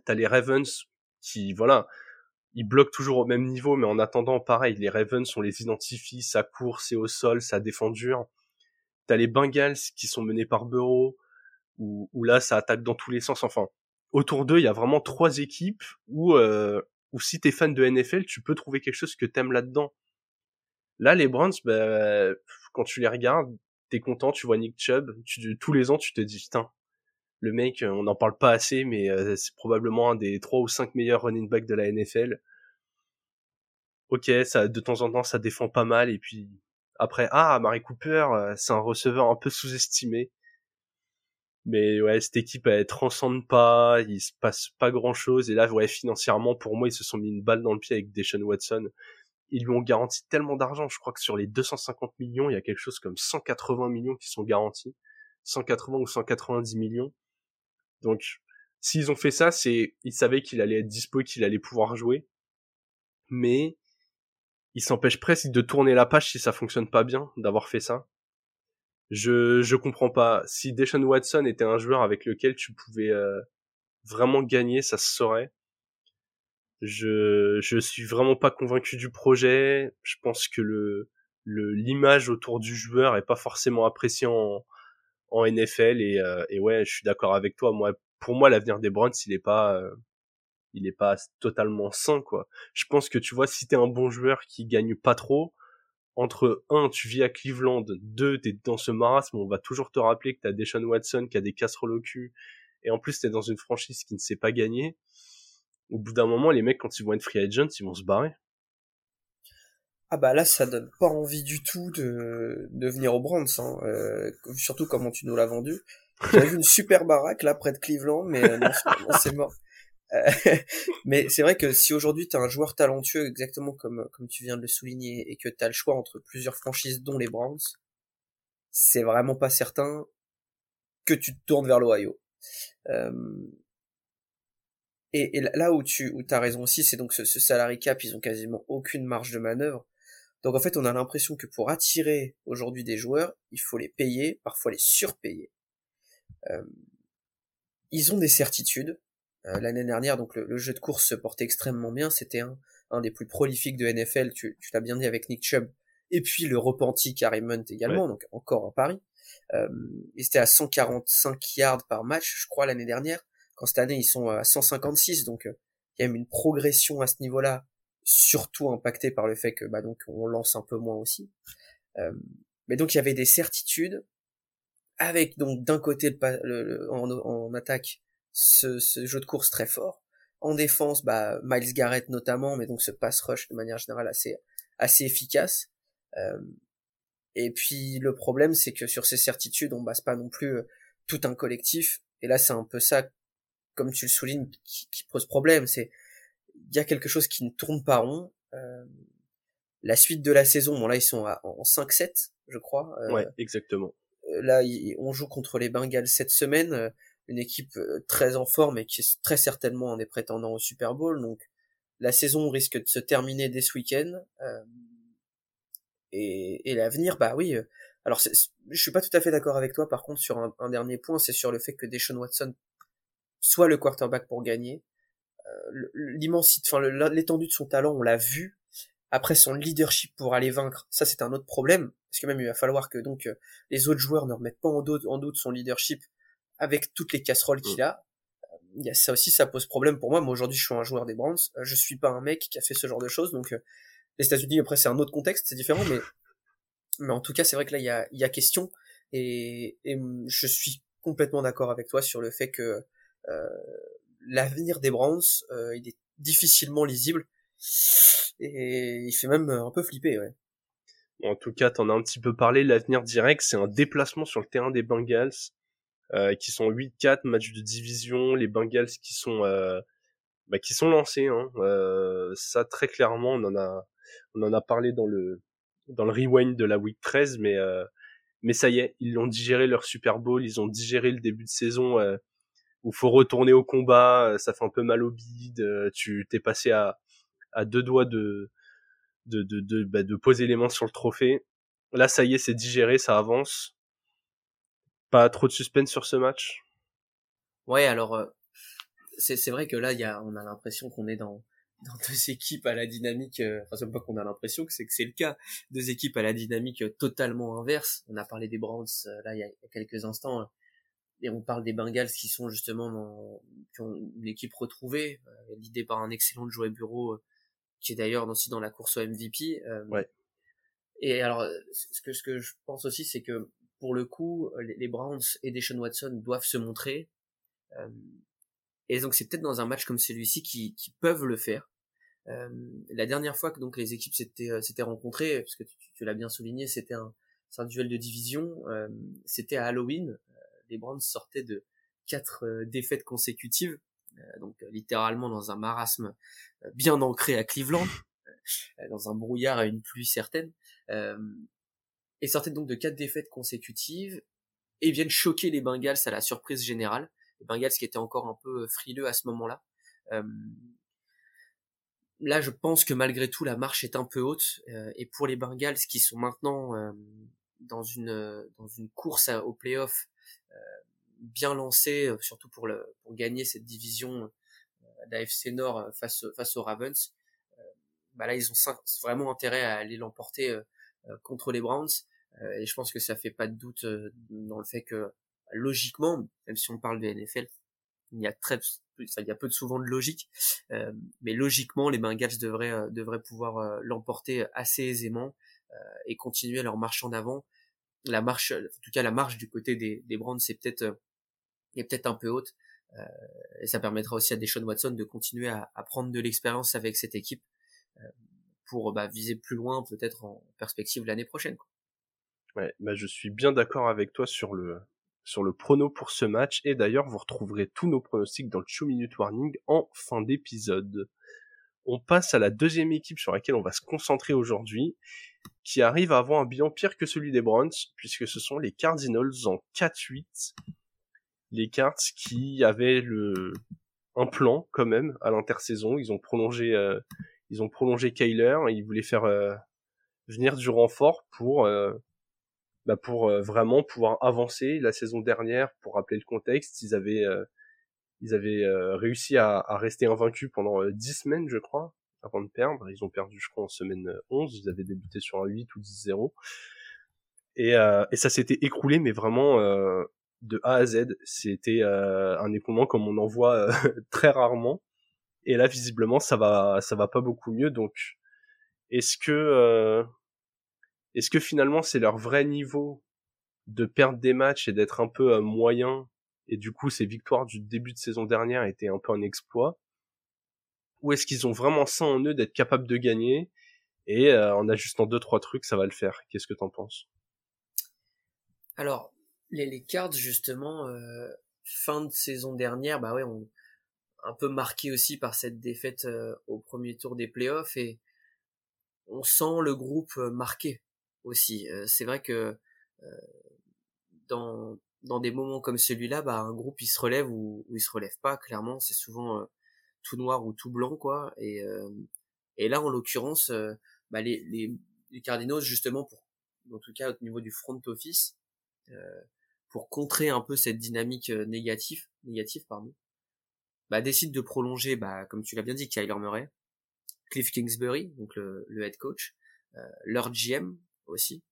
T'as les Ravens qui, voilà, ils bloquent toujours au même niveau, mais en attendant, pareil, les Ravens, on les identifie, ça court, c'est au sol, ça défend dur. T'as les Bengals qui sont menés par Burrow, où, là, ça attaque dans tous les sens. Enfin, autour d'eux, il y a vraiment trois équipes où, euh, où si t'es fan de NFL, tu peux trouver quelque chose que t'aimes là-dedans. Là, les Browns, bah, quand tu les regardes, t'es content, tu vois Nick Chubb, tu, tous les ans, tu te dis, putain, le mec, euh, on n'en parle pas assez, mais euh, c'est probablement un des trois ou cinq meilleurs running backs de la NFL. Ok, ça, de temps en temps, ça défend pas mal, et puis après, ah, Mary Cooper, euh, c'est un receveur un peu sous-estimé. Mais ouais, cette équipe, elle transcende pas, il se passe pas grand chose, et là, ouais, financièrement, pour moi, ils se sont mis une balle dans le pied avec Deshaun Watson ils lui ont garanti tellement d'argent. Je crois que sur les 250 millions, il y a quelque chose comme 180 millions qui sont garantis. 180 ou 190 millions. Donc, s'ils ont fait ça, c'est, ils savaient qu'il allait être dispo, qu'il allait pouvoir jouer. Mais, ils s'empêchent presque de tourner la page si ça fonctionne pas bien, d'avoir fait ça. Je, je comprends pas. Si Deshaun Watson était un joueur avec lequel tu pouvais euh, vraiment gagner, ça se saurait. Je je suis vraiment pas convaincu du projet. Je pense que le le l'image autour du joueur est pas forcément appréciée en en NFL et euh, et ouais, je suis d'accord avec toi. Moi, pour moi, l'avenir des Browns, il est pas euh, il est pas totalement sain quoi. Je pense que tu vois, si t'es un bon joueur qui gagne pas trop, entre un, tu vis à Cleveland, deux, t'es dans ce marasme, on va toujours te rappeler que t'as Deshaun Watson qui a des casseroles au cul, et en plus t'es dans une franchise qui ne sait pas gagner. Au bout d'un moment, les mecs, quand ils vont être free agents, ils vont se barrer. Ah bah là, ça donne pas envie du tout de, de venir au Brands, hein. Euh, surtout comment tu nous l'as vendu. J'avais vu une super baraque là près de Cleveland, mais euh, non, c'est mort. Euh, mais c'est vrai que si aujourd'hui tu as un joueur talentueux, exactement comme, comme tu viens de le souligner, et que tu as le choix entre plusieurs franchises, dont les Browns, c'est vraiment pas certain que tu te tournes vers l'Ohio. Euh, et, et, là où tu où as raison aussi, c'est donc ce, ce salary cap, ils ont quasiment aucune marge de manœuvre. Donc en fait, on a l'impression que pour attirer aujourd'hui des joueurs, il faut les payer, parfois les surpayer. Euh, ils ont des certitudes, l'année dernière, donc le, jeu de course se portait extrêmement bien. C'était un, un des plus prolifiques de NFL. Tu, tu l'as bien dit avec Nick Chubb. Et puis le repenti Hunt également, donc encore en Paris. Euh, ils étaient à 145 yards par match, je crois, l'année dernière. Quand cette année, ils sont à 156. Donc euh, il y a même une progression à ce niveau-là, surtout impactée par le fait que bah donc on lance un peu moins aussi. Euh, mais donc il y avait des certitudes avec donc d'un côté le, en, en, attaque ce, ce, jeu de course très fort. En défense, bah, Miles Garrett notamment, mais donc ce pass rush de manière générale assez, assez efficace. Euh, et puis le problème, c'est que sur ces certitudes, on base pas non plus euh, tout un collectif. Et là, c'est un peu ça, comme tu le soulignes, qui, qui pose problème. C'est il y a quelque chose qui ne tourne pas rond. Euh, la suite de la saison, bon là ils sont à, en 5-7, je crois. Euh, ouais, exactement. Euh, là, on joue contre les Bengals cette semaine une équipe euh, très en forme et qui est très certainement un des prétendants au Super Bowl. Donc la saison risque de se terminer dès ce week-end. Euh, et, et l'avenir, bah oui. Euh, alors je suis pas tout à fait d'accord avec toi. Par contre, sur un, dernier point, c'est sur le fait que Deshaun Watson soit le quarterback pour gagner. Euh, L'immensité, enfin l'étendue de son talent, on l'a vu. Après son leadership pour aller vaincre, ça c'est un autre problème, parce que même il va falloir que donc les autres joueurs ne remettent pas en doute, en doute son leadership avec toutes les casseroles qu'il mm. a. Il y a ça aussi, ça pose problème pour moi. Moi aujourd'hui, je suis un joueur des Browns. Euh, je suis pas un mec qui a fait ce genre de choses. Donc euh, les États-Unis, après, c'est un autre contexte, c'est différent, mais mais en tout cas, c'est vrai que là, il y a, il y a question. Et, et je suis complètement d'accord avec toi sur le fait que euh, l'avenir des Browns, euh, il est difficilement lisible et il fait même un peu flipper. Ouais. En tout cas, t'en as un petit peu parlé. L'avenir direct, c'est un déplacement sur le terrain des Bengals euh, qui sont 8-4 match de division, les Bengals qui sont euh, bah, qui sont lancés. Hein. Euh, ça très clairement, on en a on en a parlé dans le dans le rewind de la week 13, mais mais ça y est, ils l'ont digéré leur Super Bowl, ils ont digéré le début de saison euh, où faut retourner au combat, ça fait un peu mal au bide, tu t'es passé à à deux doigts de de de de, bah, de poser les mains sur le trophée. Là, ça y est, c'est digéré, ça avance. Pas trop de suspense sur ce match? Ouais, alors euh, c'est vrai que là, y a, on a l'impression qu'on est dans, dans deux équipes à la dynamique, euh, enfin c'est pas qu'on a l'impression que c'est que c'est le cas, deux équipes à la dynamique euh, totalement inverse. On a parlé des Browns là il y, a, quelques instants, et on parle des Bengals qui sont justement dans, qui ont une équipe retrouvée, l'idée par un excellent Joe Bureau, qui est d'ailleurs aussi dans la course au MVP. ouais. Et alors, ce que, ce que je pense aussi, c'est que pour le coup, les, Browns et Deshaun Watson doivent se montrer. Euh, et donc c'est peut-être dans un match comme celui-ci qui, peuvent le faire. Euh, la dernière fois que donc les équipes s'étaient euh, rencontrées, parce que tu, l'as bien souligné, c'était un, duel de division. Euh, c'était à Halloween. Euh, les Browns sortaient de quatre défaites consécutives, donc littéralement dans un marasme bien ancré à Cleveland, dans un brouillard et une pluie certaine et sortaient donc de quatre défaites consécutives et viennent choquer les Bengals à la surprise générale. Les Bengals qui étaient encore un peu frileux à ce moment-là. Euh, là, je pense que malgré tout, la marche est un peu haute. Euh, et pour les Bengals qui sont maintenant euh, dans une dans une course au playoff bien lancée, surtout pour le pour gagner cette division d'AFC Nord face face aux Ravens, bah là ils ont vraiment intérêt à aller l'emporter contre les Browns. Euh, et je pense que ça fait pas de doute euh, dans le fait que logiquement, même si on parle de NFL, il y a très il y a peu de souvent de logique, euh, mais logiquement les Bengals devraient devraient pouvoir l'emporter assez aisément. et continuer leur marche en avant. La marche, en tout cas la marche du côté des, des Browns, c'est peut-être est peut-être un peu haute. et ça permettra aussi à Deshaun Watson de continuer à, à prendre de l'expérience avec cette équipe pour bah, viser plus loin peut-être en perspective l'année prochaine. Quoi. Ouais, bah je suis bien d'accord avec toi sur le sur le prono pour ce match et d'ailleurs vous retrouverez tous nos pronostics dans le 2 minute warning en fin d'épisode. On passe à la deuxième équipe sur laquelle on va se concentrer aujourd'hui qui arrive à avoir un bilan pire que celui des Browns puisque ce sont les Cardinals en 4-8. Les Cards qui avaient le un plan quand même à l'intersaison, ils ont prolongé euh, ils ont prolongé Kyler, ils voulaient faire euh, venir du renfort pour euh, bah pour euh, vraiment pouvoir avancer. La saison dernière, pour rappeler le contexte, ils avaient ils avaient réussi à, à, rester invaincus pendant 10 semaines, je crois, avant de perdre. Ils ont perdu, je crois, en semaine 11. Ils avaient débuté sur un 8 ou 10-0. Et, et ça s'était écroulé, mais vraiment de A à Z. C'était un écoulement comme on en voit très rarement. Et là, visiblement, ça va, ça va pas beaucoup mieux. Donc, est-ce que, euh, est-ce que finalement, c'est leur vrai niveau de perdre des matchs et d'être un peu euh, moyen et du coup, ces victoires du début de saison dernière étaient un peu un exploit? Ou est-ce qu'ils ont vraiment ça en eux d'être capables de gagner et euh, en ajustant deux trois trucs, ça va le faire? Qu'est-ce que t'en penses? Alors, les, les cards justement, fin de saison dernière, bah ouais, on un peu marqué aussi par cette défaite euh, au premier tour des playoffs et on sent le groupe euh, marqué aussi. Euh, c'est vrai que dans dans des moments comme celui-là, bah un groupe il se relève ou, ou il se relève pas. Clairement, c'est souvent tout noir ou tout blanc quoi. Et et là en l'occurrence, bah les, les les Cardinals justement pour en tout cas au niveau du front office pour contrer un peu cette dynamique négative négative pardon bah, décide de prolonger, bah, comme tu l'as bien dit, Kyler Murray, Cliff Kingsbury, donc le, le head coach, euh, leur GM aussi.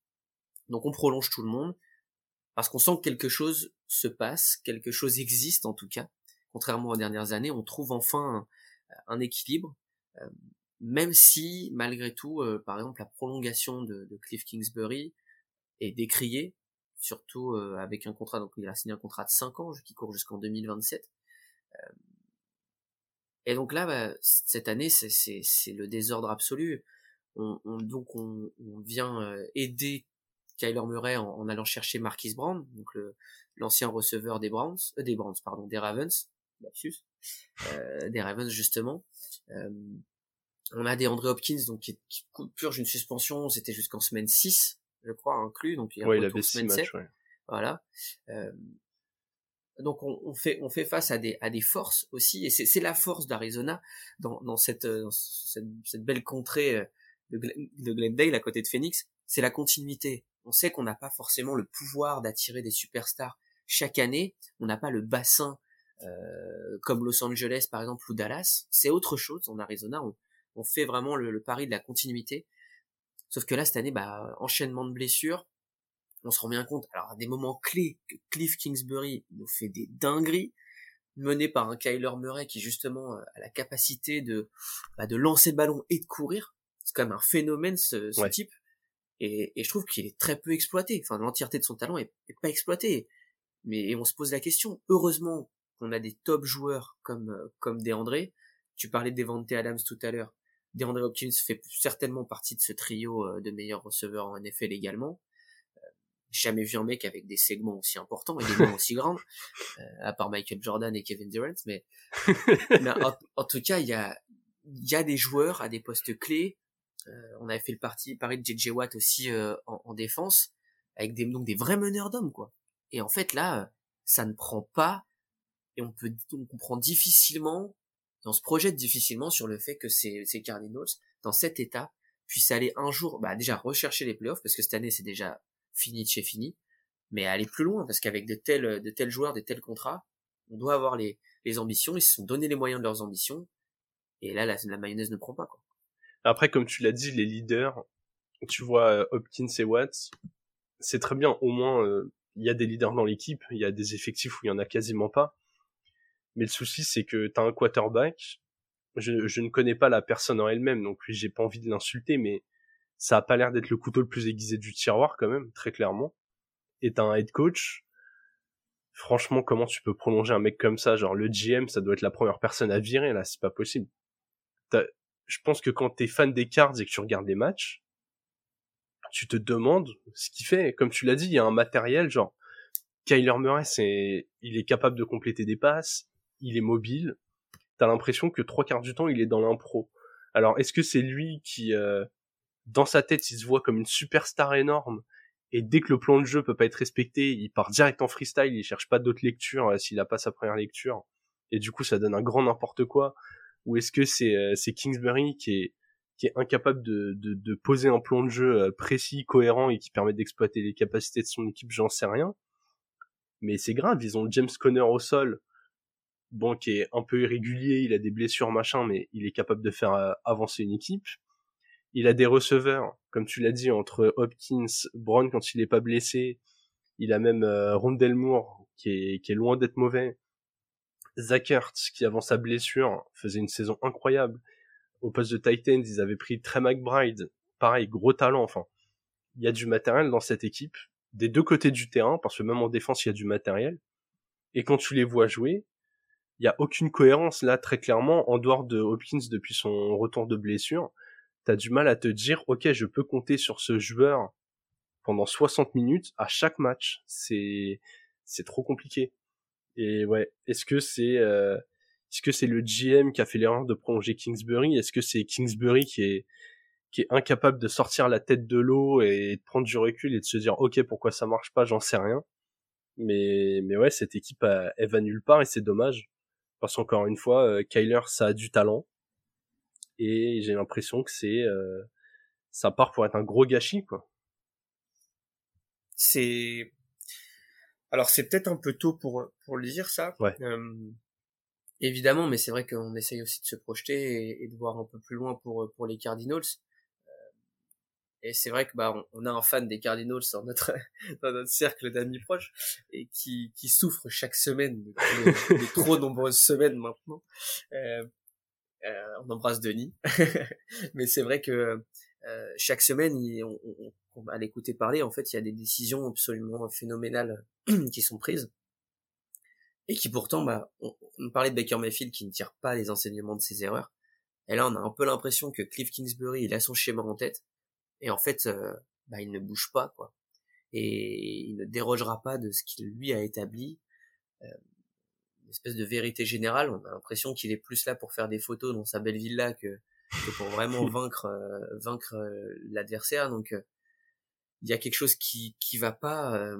Donc on prolonge tout le monde parce qu'on sent que quelque chose se passe, quelque chose existe en tout cas. Contrairement aux dernières années, on trouve enfin un, équilibre, euh, même si malgré tout, euh, par exemple, la prolongation de, Cliff Kingsbury est décriée, surtout avec un contrat, donc il a signé un contrat de 5 ans qui court jusqu'en 2027. Et donc là, bah, cette année, c'est le désordre absolu. On, on donc on, on vient euh, aider Kyler Murray en, en, allant chercher Marquis Brown, donc l'ancien receveur des Browns, euh, des Browns, pardon, des Ravens, euh, des Ravens justement. Euh, on a des André Hopkins, donc qui, qui purge une suspension, c'était jusqu'en semaine 6, je crois, inclus, donc il, ouais, il avait semaine 7. Ouais. Voilà. Euh, donc on, on, fait on fait face à des à des forces aussi et c'est la force d'Arizona dans dans cette, euh, dans cette, cette belle contrée euh, de, Glendale à côté de Phoenix c'est la continuité. On sait qu'on n'a pas forcément le pouvoir d'attirer des superstars chaque année. On n'a pas le bassin euh, comme Los Angeles par exemple ou Dallas. C'est autre chose. En Arizona on, on fait vraiment le, le, pari de la continuité. Sauf que là cette année bah enchaînement de blessures. On se rend bien compte, alors à des moments clés, que Cliff Kingsbury nous fait des dingueries, mené par un Kyler Murray qui justement euh, a la capacité de, bah, de lancer le ballon et de courir. C'est quand même un phénomène ce, ce type. Et, et, je trouve qu'il est très peu exploité. Enfin, l'entièreté de son talent est, pas exploité. Mais on se pose la question. Heureusement qu'on a des top joueurs comme euh, comme DeAndre. Tu parlais de Devante Adams tout à l'heure. DeAndre Hopkins fait certainement partie de ce trio euh, de meilleurs receveurs en NFL également jamais vu un mec avec des segments aussi importants et des mains aussi grandes, euh, à part Michael Jordan et Kevin Durant, mais, mais en, tout cas, il y a, y a des joueurs à des postes clés. Euh, on avait fait le parti, pareil de JJ Watt aussi euh, en, en, défense, avec des, donc des vrais meneurs d'hommes, quoi. Et en fait, là, ça ne prend pas, et on peut, on comprend difficilement, et on se projette difficilement sur le fait que ces, ces Cardinals, dans cet état, puissent aller un jour, bah déjà rechercher les playoffs, parce que cette année c'est déjà fini de chez fini, mais aller plus loin parce qu'avec de tels de tels joueurs, de tels contrats, on doit avoir les, les ambitions. Ils se sont donné les moyens de leurs ambitions, et là la, la mayonnaise ne prend pas quoi. Après, comme tu l'as dit, les leaders, tu vois euh, Hopkins et Watts, c'est très bien. Au moins, euh, il y a des leaders dans l'équipe. Il y a des effectifs où il y en a quasiment pas. Mais le souci, c'est que t'as un quarterback. Je, ne connais pas la personne en elle-même, donc j'ai pas envie de l'insulter, mais ça a pas l'air d'être le couteau le plus aiguisé du tiroir quand même, très clairement. Et t'as un head coach. Franchement, comment tu peux prolonger un mec comme ça? Genre le GM, ça doit être la première personne à virer là, c'est pas possible. Je pense que quand t'es fan des cards et que tu regardes les matchs, tu te demandes ce qu'il fait. Comme tu l'as dit, il y a un matériel, genre Kyler Murray, c'est, il est capable de compléter des passes, il est mobile. T'as l'impression que trois quarts du temps, il est dans l'impro. Alors, est-ce que c'est lui qui, euh, dans sa tête, il se voit comme une superstar énorme, et dès que le plan de jeu peut pas être respecté, il part direct en freestyle, il cherche pas d'autres lectures euh, s'il a pas sa première lecture, et du coup, ça donne un grand n'importe quoi. Ou est-ce que c'est euh, Kingsbury qui est incapable de, poser un plan de jeu précis, cohérent et qui permet d'exploiter les capacités de son équipe, j'en sais rien. Mais c'est grave, ils ont James Conner au sol, bon, qui est un peu irrégulier, il a des blessures, machin, mais il est capable de faire euh, avancer une équipe. Il a des receveurs, comme tu l'as dit, entre Hopkins, Brown quand il est pas blessé. Il a même euh, qui est loin d'être mauvais. Zach qui avant sa blessure, faisait une saison incroyable. Au poste de Titans, ils avaient pris Trey McBride. Pareil, gros talent, enfin. Il y a du matériel dans cette équipe, des deux côtés du terrain, parce que même en défense, il y a du matériel. Et quand tu les vois jouer, il y a aucune cohérence là très clairement en dehors de Hopkins depuis son retour de blessure. T'as du mal à te dire ok je peux compter sur ce joueur pendant 60 minutes à chaque match. C'est c'est trop compliqué. Et ouais, est-ce que c'est euh, est-ce que c'est le GM qui a fait l'erreur de prolonger Kingsbury? Est-ce que c'est Kingsbury qui est qui est incapable de sortir la tête de l'eau et de prendre du recul et de se dire ok pourquoi ça marche pas, j'en sais rien. Mais mais ouais, cette équipe elle va nulle part et c'est dommage parce qu'encore une fois, euh, Kyler, ça a du talent. Et j'ai l'impression que c'est, euh, ça part pour être un gros gâchis, quoi. C'est, alors c'est peut-être un peu tôt pour pour le dire ça. Ouais. Euh, évidemment, mais c'est vrai qu'on essaye aussi de se projeter et, de voir un peu plus loin pour pour les Cardinals. Et c'est vrai que bah on, a un fan des Cardinals dans notre dans notre cercle d'amis proches et qui qui souffre chaque semaine de, trop nombreuses semaines maintenant. Euh, euh, on embrasse Denis, mais c'est vrai que euh, chaque semaine, on, on, à l'écouter parler, en fait, il y a des décisions absolument phénoménales qui sont prises et qui pourtant, bah, on, on parlait de Baker Mayfield qui ne tire pas les enseignements de ses erreurs. Et là, on a un peu l'impression que Cliff Kingsbury, il a son schéma en tête et en fait euh, bah, il ne bouge pas quoi. Et il ne dérogera pas de ce qu'il lui a établi. Euh, une espèce de vérité générale on a l'impression qu'il est plus là pour faire des photos dans sa belle villa que, que pour vraiment vaincre euh, vaincre l'adversaire. Donc il y a quelque chose qui qui va pas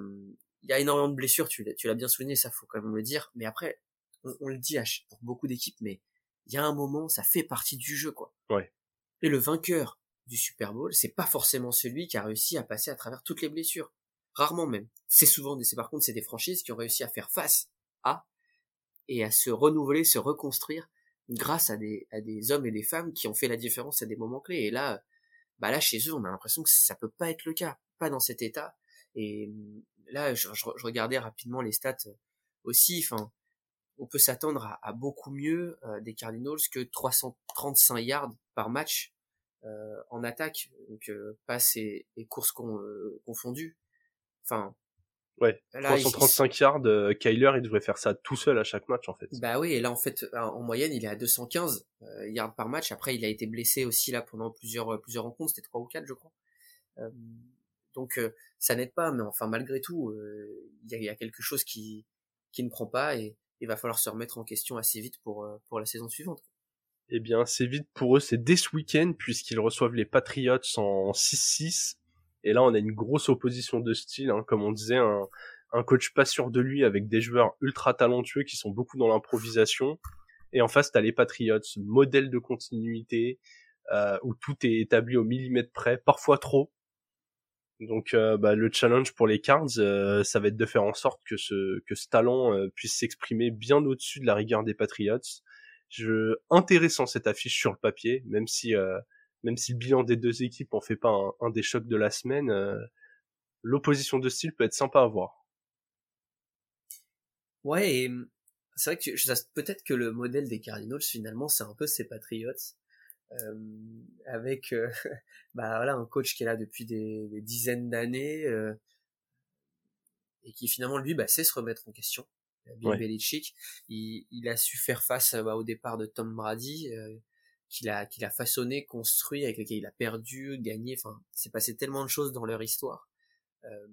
il y a énormément de blessures tu l'as tu l'as bien souligné ça faut quand même le dire mais après on, on le dit pour beaucoup d'équipes mais il y a un moment ça fait partie du jeu quoi ouais et le vainqueur du Super Bowl, c'est pas forcément celui qui a réussi à passer à travers toutes les blessures. Rarement même. C'est souvent, c'est par contre, c'est des franchises qui ont réussi à faire face à et à se renouveler, se reconstruire grâce à des, à des hommes et des femmes qui ont fait la différence à des moments clés. Et là, bah là, chez eux, on a l'impression que ça peut pas être le cas. Pas dans cet état. Et là, je, regardais rapidement les stats aussi. Enfin, on peut s'attendre à, à, beaucoup mieux euh, des Cardinals que 335 yards par match euh, en attaque, donc euh, passe et, et courses euh, confondues. Enfin, Ouais, 335 yards, Kyler, il devrait faire ça tout seul à chaque match en fait. Bah oui, et là en fait, en moyenne, il est à 215 yards par match. Après, il a été blessé aussi là pendant plusieurs plusieurs rencontres, c'était trois ou quatre, je crois. Donc ça n'aide pas, mais enfin malgré tout, il y, a, quelque chose qui qui ne prend pas et il va falloir se remettre en question assez vite pour pour la saison suivante eh bien, c'est vite pour eux, c'est dès ce week-end, puisqu'ils reçoivent les Patriots en 6-6. Et là, on a une grosse opposition de style, hein, comme on disait, un, un coach pas sûr de lui, avec des joueurs ultra talentueux qui sont beaucoup dans l'improvisation. Et en face, t'as les Patriots, modèle de continuité, euh, où tout est établi au millimètre près, parfois trop. Donc euh, bah, le challenge pour les Cards, euh, ça va être de faire en sorte que ce, que ce talent puisse s'exprimer bien au-dessus de la rigueur des Patriots je intéressant cette affiche sur le papier, même si euh, même si le bilan des deux équipes en fait pas un, des chocs de la semaine, euh, l'opposition de style peut être sympa à voir. Ouais, hum, c'est vrai que peut-être que le modèle des Cardinals finalement c'est un peu ces Patriots. Avec bah voilà un coach qui est là depuis des, des dizaines d'années et qui finalement lui bah, sait se remettre en question. Bill Belichick, il, il, a su faire face bah, au départ de Tom Brady, qu'il a qu'il a façonné, construit, avec lequel il a perdu, gagné. Enfin, c'est passé tellement de choses dans leur histoire. Euh,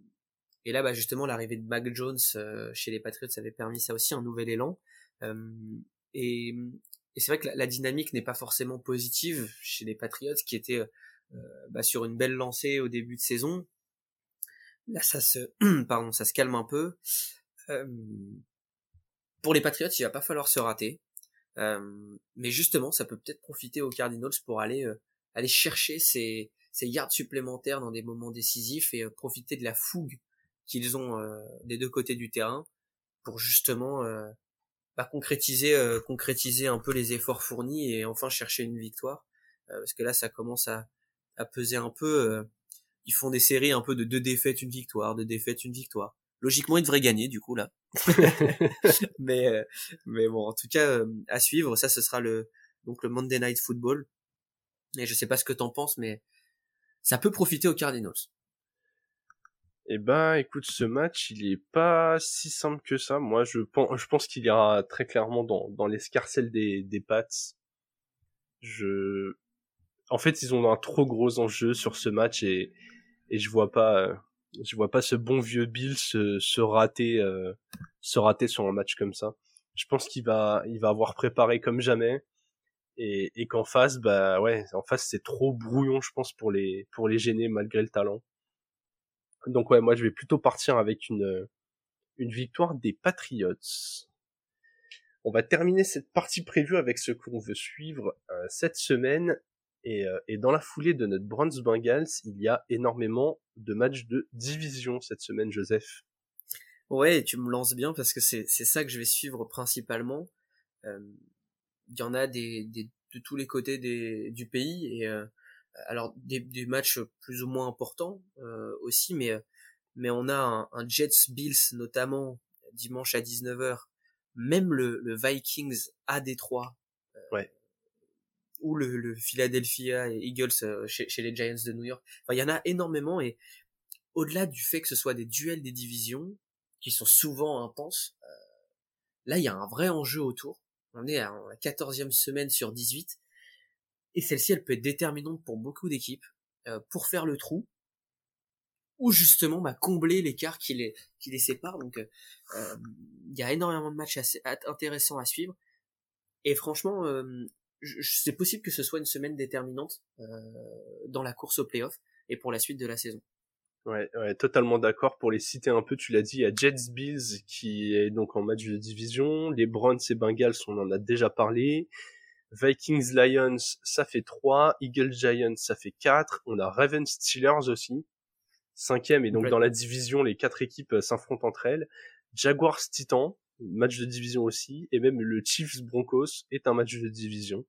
et là, bah, justement, l'arrivée de Mac Jones euh, chez les Patriots avait permis ça aussi, un nouvel élan. Euh, et, et c'est vrai que la, dynamique n'est pas forcément positive chez les Patriots, qui étaient bah, sur une belle lancée au début de saison. Là, ça se, pardon, ça se calme un peu. pour les Patriots, il va pas falloir se rater. mais justement, ça peut peut-être profiter aux Cardinals pour aller aller chercher ces, ces yards supplémentaires dans des moments décisifs et profiter de la fougue qu'ils ont euh, des deux côtés du terrain pour justement euh, bah, concrétiser euh, concrétiser un peu les efforts fournis et enfin chercher une victoire. Parce que là ça commence à, à peser un peu ils font des séries un peu de deux défaites une victoire deux défaites une victoire. Logiquement ils devraient gagner du coup là. Mais mais bon en tout cas à suivre ça ce sera le donc le Monday Night Football. Et je sais pas ce que t'en penses mais ça peut profiter aux Cardinals eh ben, écoute, ce match, il est pas si simple que ça. Moi, je pense, je pense qu'il ira très clairement dans, dans l'escarcelle des, des Pats. Je, en fait, ils ont un trop gros enjeu sur ce match et, et je vois pas, je vois pas ce bon vieux Bill se, se rater, euh, se rater sur un match comme ça. Je pense qu'il va, il va avoir préparé comme jamais et, et qu'en face, bah ouais, en face c'est trop brouillon, je pense pour les, pour les gêner malgré le talent. Donc ouais, moi je vais plutôt partir avec une, euh, une victoire des Patriots. On va terminer cette partie prévue avec ce qu'on veut suivre euh, cette semaine. Et, euh, et, dans la foulée de notre Bronze Bengals, il y a énormément de matchs de division cette semaine, Joseph. Ouais, tu me lances bien parce que c'est ça que je vais suivre principalement. Il y en a des, des, de tous les côtés des, du pays et alors des, des, matchs plus ou moins importants euh, aussi, mais mais on a un, un, Jets Bills notamment dimanche à 19h, même le, le Vikings à Détroit, euh, ouais. ou le, le, Philadelphia Eagles euh, chez, chez, les Giants de New York. Enfin, il y en a énormément et au-delà du fait que ce soit des duels des divisions qui sont souvent intenses, euh, là il y a un vrai enjeu autour. On est à la 14e semaine sur 18 et celle-ci, elle peut être déterminante pour beaucoup d'équipes, euh, pour faire le trou, ou justement bah, combler l'écart qui les, sépare. Donc, euh, euh, il y a énormément de matchs intéressants à suivre. Et franchement, c'est possible que ce soit une semaine déterminante dans la course au playoff et pour la suite de la saison. Ouais, ouais, totalement d'accord. Pour les citer un peu, tu l'as dit, il y a Jets Bills qui est donc en match de division, les Browns et Bengals, on en a déjà parlé. Vikings Lions, ça fait 3. Eagles Giants, ça fait 4. On a Ravens Steelers aussi. Cinquième, et donc dans la division, les quatre équipes euh, s'affrontent entre elles. Jaguars Titans, match de division aussi. Et même le Chiefs Broncos est un match de division.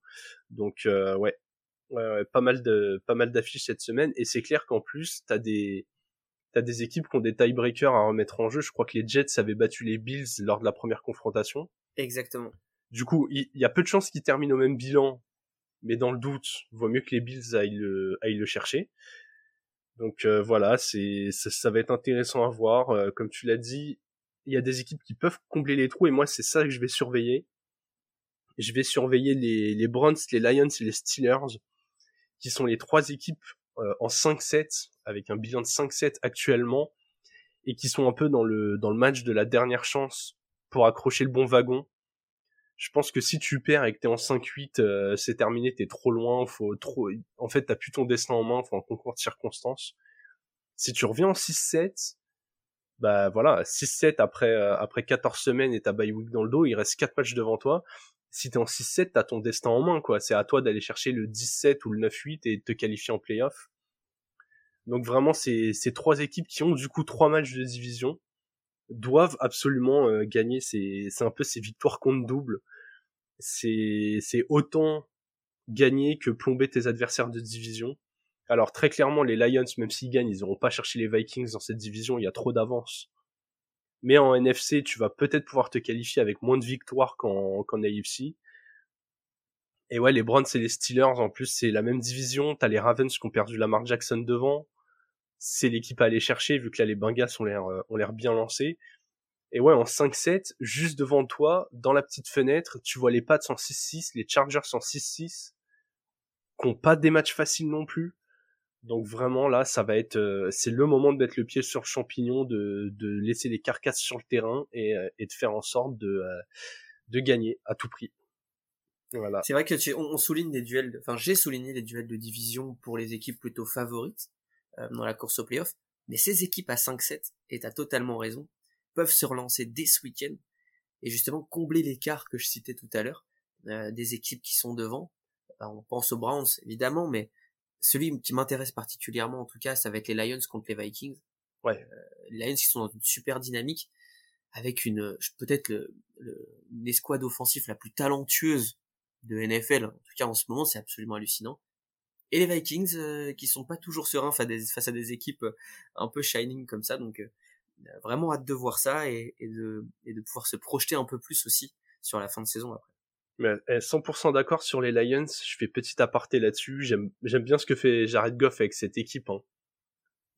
Donc euh, ouais. ouais, pas mal de pas mal d'affiches cette semaine. Et c'est clair qu'en plus, t'as des t'as des équipes qui ont des tiebreakers à remettre en jeu. Je crois que les Jets avaient battu les Bills lors de la première confrontation. Exactement. Du coup, il y, a peu de chances qu'ils terminent au même bilan, mais dans le doute, vaut mieux que les Bills aillent le, aillent le chercher. Donc euh, voilà, c'est ça, va être intéressant à voir. Euh, comme tu l'as dit, il y a des équipes qui peuvent combler les trous et moi c'est ça que je vais surveiller. Je vais surveiller les, les Browns, les Lions et les Steelers, qui sont les trois équipes euh, en 5-7 avec un bilan de 5-7 actuellement et qui sont un peu dans le match de la dernière chance pour accrocher le bon wagon je pense que si tu perds et que t'es en 5-8, euh, c'est terminé, t'es trop loin, faut trop, en fait, t'as plus ton destin en main, faut un concours de circonstances. Si tu reviens en 6-7, bah voilà, 6-7 après, euh, après 14 semaines et t'as bye week dans le dos, il reste 4 matchs devant toi. Si t'es en 6-7, t'as ton destin en main, quoi. C'est à toi d'aller chercher le 17 ou le 9-8 et de te qualifier en playoff. Donc vraiment, ces, ces trois équipes qui ont du coup trois matchs de division, doivent absolument euh, gagner. C'est c'est un peu ces victoires contre double. C'est c'est autant gagner que plomber tes adversaires de division. Alors très clairement, les Lions, même s'ils gagnent, ils n'auront pas cherché les Vikings dans cette division. Il y a trop d'avance. Mais en NFC, tu vas peut-être pouvoir te qualifier avec moins de victoires qu'en qu'en AFC. Et ouais, les Browns et les Steelers, en plus, c'est la même division. T'as les Ravens qui ont perdu Lamar Jackson devant. C'est l'équipe à aller chercher, vu que là, les Bengals ont l'air, euh, ont l'air bien lancés. Et ouais, en 5-7, juste devant toi, dans la petite fenêtre, tu vois les Pats en 6-6, les Chargers en 6-6, qui ont pas des matchs faciles non plus. Donc vraiment là, ça va être, euh, c'est le moment de mettre le pied sur le champignon, de, de laisser les carcasses sur le terrain et, euh, de faire en sorte de, de gagner à tout prix. Voilà. C'est vrai que on, souligne des duels, enfin j'ai souligné les duels de division pour les équipes plutôt favorites dans la course au playoff, mais ces équipes à 5-7, et t'as totalement raison, peuvent se relancer dès ce week-end et justement combler l'écart que je citais tout à l'heure des équipes qui sont devant. on pense aux Browns évidemment, mais celui qui m'intéresse particulièrement en tout cas, ça va être les Lions contre les Vikings. Ouais. Euh, les Lions qui sont dans une super dynamique avec une peut-être le, l'escouade offensive la plus talentueuse de NFL. En tout cas en ce moment, c'est absolument hallucinant. Et les Vikings euh, qui sont pas toujours sereins face à des, équipes euh, un peu shining comme ça. Donc euh, vraiment hâte de voir ça et, de, pouvoir se projeter un peu plus aussi sur la fin de saison après. Mais 100% d'accord sur les Lions. Je fais petit aparté là-dessus. J'aime, bien ce que fait Jared Goff avec cette équipe. Hein.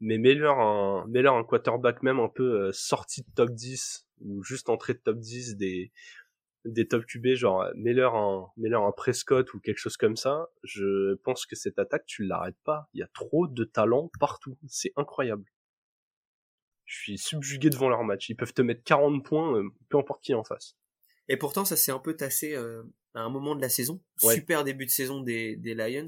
Mais mets-leur un, un quarterback même un peu euh, sorti de top 10 ou juste entré de top 10 des, des top QB, genre mets-leur un, mets-leur un Prescott ou quelque chose comme ça. Je pense que cette attaque, tu l'arrêtes pas. Il y a trop de talent partout. C'est incroyable. Je suis subjugué devant leur match. Ils peuvent te mettre 40 points, euh, peu importe qui est en face. Et pourtant, ça s'est un peu tassé euh, à un moment de la saison. Super début de saison des, des Lions.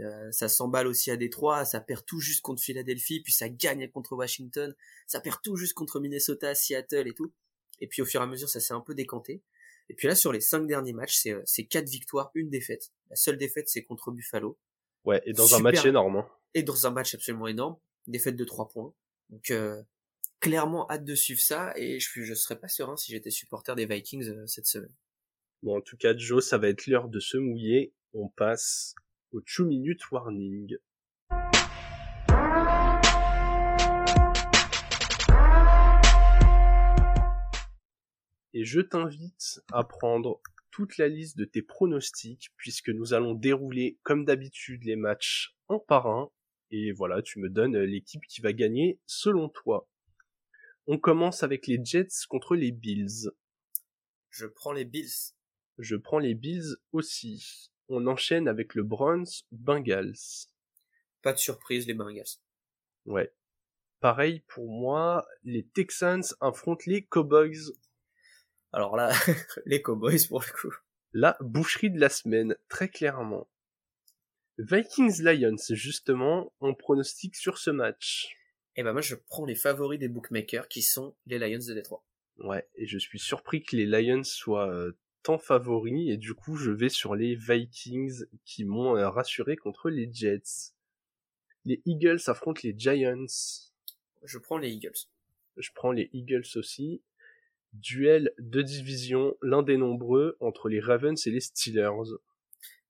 Euh, ça s'emballe aussi à Détroit, ça perd tout juste contre Philadelphie, puis ça gagne contre Washington, ça perd tout juste contre Minnesota, Seattle et tout. Et puis au fur et à mesure, ça s'est un peu décanté. Et puis là, sur les cinq derniers matchs, c'est, euh, c'est quatre victoires, une défaite. La seule défaite, c'est contre Buffalo. Ouais, et dans un match énorme. Hein. Et dans un match absolument énorme, défaite de trois points. Donc euh, clairement hâte de suivre ça et je, je serais pas serein si j'étais supporter des Vikings euh, cette semaine. Bon, en tout cas, Joe, ça va être l'heure de se mouiller. On passe au 2 minute warning. Et je t'invite à prendre toute la liste de tes pronostics puisque nous allons dérouler comme d'habitude les matchs un par un. Et voilà, tu me donnes l'équipe qui va gagner selon toi. On commence avec les Jets contre les Bills. Je prends les Bills. Je prends les Bills aussi. On enchaîne avec le Browns Bengals. Pas de surprise, les Bengals. Ouais. Pareil pour moi, les Texans affrontent les Cowboys. Alors là, les Cowboys pour le coup. La boucherie de la semaine, très clairement. Vikings Lions, justement, on pronostique sur ce match. Et eh ben moi je prends les favoris des bookmakers qui sont les Lions de Détroit. Ouais, et je suis surpris que les Lions soient euh, tant favoris et du coup je vais sur les Vikings qui m'ont euh, rassuré contre les Jets. Les Eagles affrontent les Giants. Je prends les Eagles. Je prends les Eagles aussi. Duel de division, l'un des nombreux entre les Ravens et les Steelers.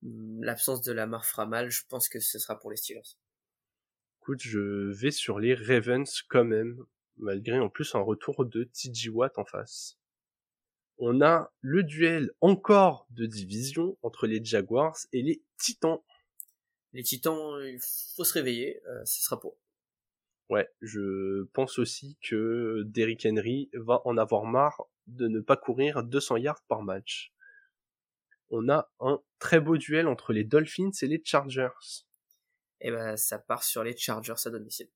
Hmm, l'absence de la Lamar fera mal, je pense que ce sera pour les Steelers écoute, je vais sur les Ravens quand même, malgré en plus un retour de TJ Watt en face. On a le duel encore de division entre les Jaguars et les Titans. Les Titans, il faut se réveiller, euh, ce sera pour. Ouais, je pense aussi que Derrick Henry va en avoir marre de ne pas courir 200 yards par match. On a un très beau duel entre les Dolphins et les Chargers et ben ça part sur les Chargers à domicile.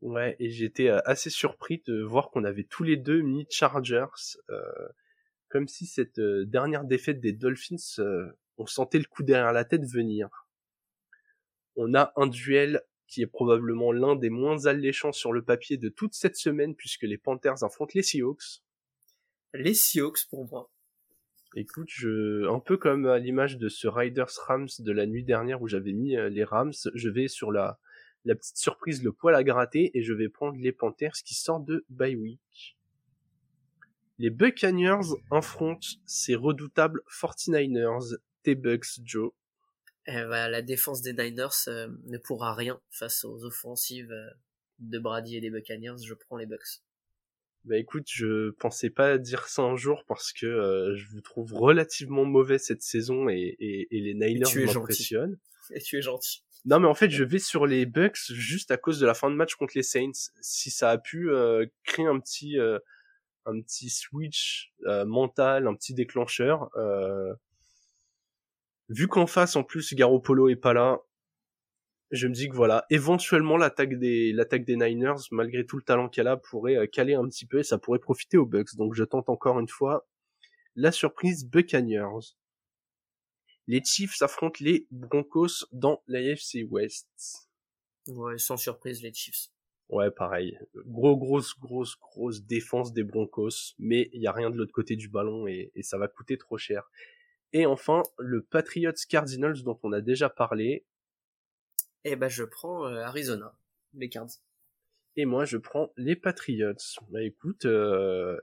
Ouais, et j'étais euh, assez surpris de voir qu'on avait tous les deux mis Chargers, euh, comme si cette euh, dernière défaite des Dolphins, on sentait le coup derrière la tête venir. On a un duel qui est probablement l'un des moins alléchants sur le papier de toute cette semaine puisque les Panthers affrontent les Seahawks. Les Seahawks pour moi. Écoute, je, un peu comme à l'image de ce Riders Rams de la nuit dernière où j'avais mis euh, les Rams, je vais sur la, la petite surprise, le poil à gratter, et je vais prendre les Panthers qui sortent de bye week. Les Buccaneers affrontent ces redoutables 49ers, T-Bucks Joe. Eh ben, la défense des Niners euh, ne pourra rien face aux offensives euh, de Brady et des Buccaneers, je prends les Bucks. Bah écoute, je pensais pas dire ça un jour parce que euh, je vous trouve relativement mauvais cette saison et, et, et les Niners m'impressionnent. Et tu es gentil. Non mais en fait je vais sur les Bucks juste à cause de la fin de match contre les Saints. Si ça a pu euh, créer un petit euh, un petit switch euh, mental, un petit déclencheur. Vu qu'en face en plus Garoppolo est pas là, je me dis que voilà, éventuellement l'attaque des l'attaque des Niners, malgré tout le talent qu'elle a, pourrait caler un petit peu et ça pourrait profiter aux Bucks. Donc je tente encore une fois la surprise Buccaneers les Chiefs affrontent les Broncos dans l'AFC West. Ouais, sans surprise, les Chiefs. Ouais, pareil. Gros, grosse, grosse, grosse défense des Broncos, mais il y a rien de l'autre côté du ballon et, ça va coûter trop cher. Et enfin, le Patriots Cardinals dont on a déjà parlé. Eh ben, je prends euh, Arizona, les Cards. Et moi, je prends les Patriots. Bah écoute, euh,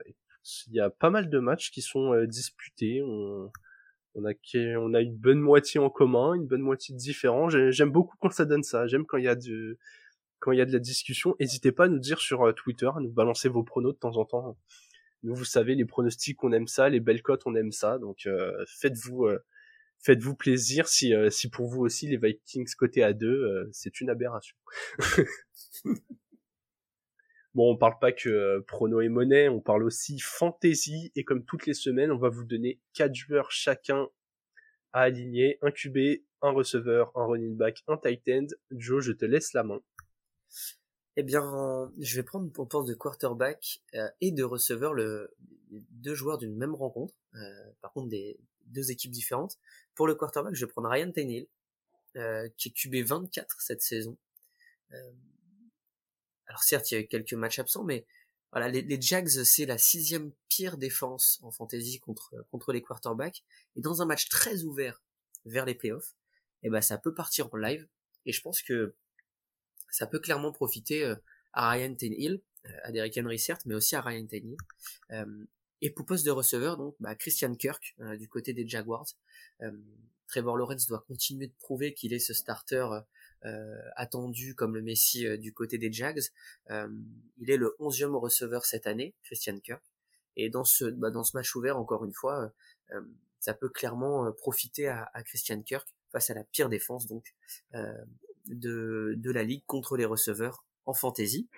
il y a pas mal de matchs qui sont euh, disputés. On on a on a une bonne moitié en commun, une bonne moitié de différents. J'aime beaucoup quand ça donne ça. J'aime quand il y a du quand il y a de la discussion. N'hésitez pas à nous dire sur euh, Twitter, à nous balancer vos pronos de temps en temps. Vous savez, les pronostics, on aime ça, les belles cotes, on aime ça. Donc euh, faites-vous euh, faites-vous plaisir si si pour vous aussi les Vikings côté à 2 c'est une aberration. Bon, on parle pas que prono et monnaie, on parle aussi fantasy et comme toutes les semaines, on va vous donner quatre joueurs chacun à aligner, un QB, un receveur, un running back, un tight end. Joe, je te laisse la main. Eh bien, je vais prendre pour poste de quarterback euh, et de receveur deux joueurs d'une même rencontre, euh, par contre des deux équipes différentes. Pour le quarterback, je vais prendre Ryan Tannehill, euh, qui est QB 24 cette saison. Alors certes, il y a eu quelques matchs absents, mais voilà, les, Jags, c'est la sixième pire défense en fantasy contre, contre les quarterbacks. Et dans un match très ouvert vers les playoffs, eh ben, ça peut partir en live. Et je pense que ça peut clairement profiter euh, à Ryan Tannehill, euh, à Derrick Henry certes, mais aussi à Ryan Tannehill. Euh, et pour poste de receveur, donc, bah, Christian Kirk, du côté des Jaguars. Trevor Lawrence doit continuer de prouver qu'il est ce starter euh, attendu comme le Messi du côté des Jags. Euh, il est le 11e receveur cette année, Christian Kirk. Et dans ce, bah, dans ce match ouvert, encore une fois, ça peut clairement profiter à, Christian Kirk face à la pire défense donc de, de la ligue contre les receveurs en fantasy.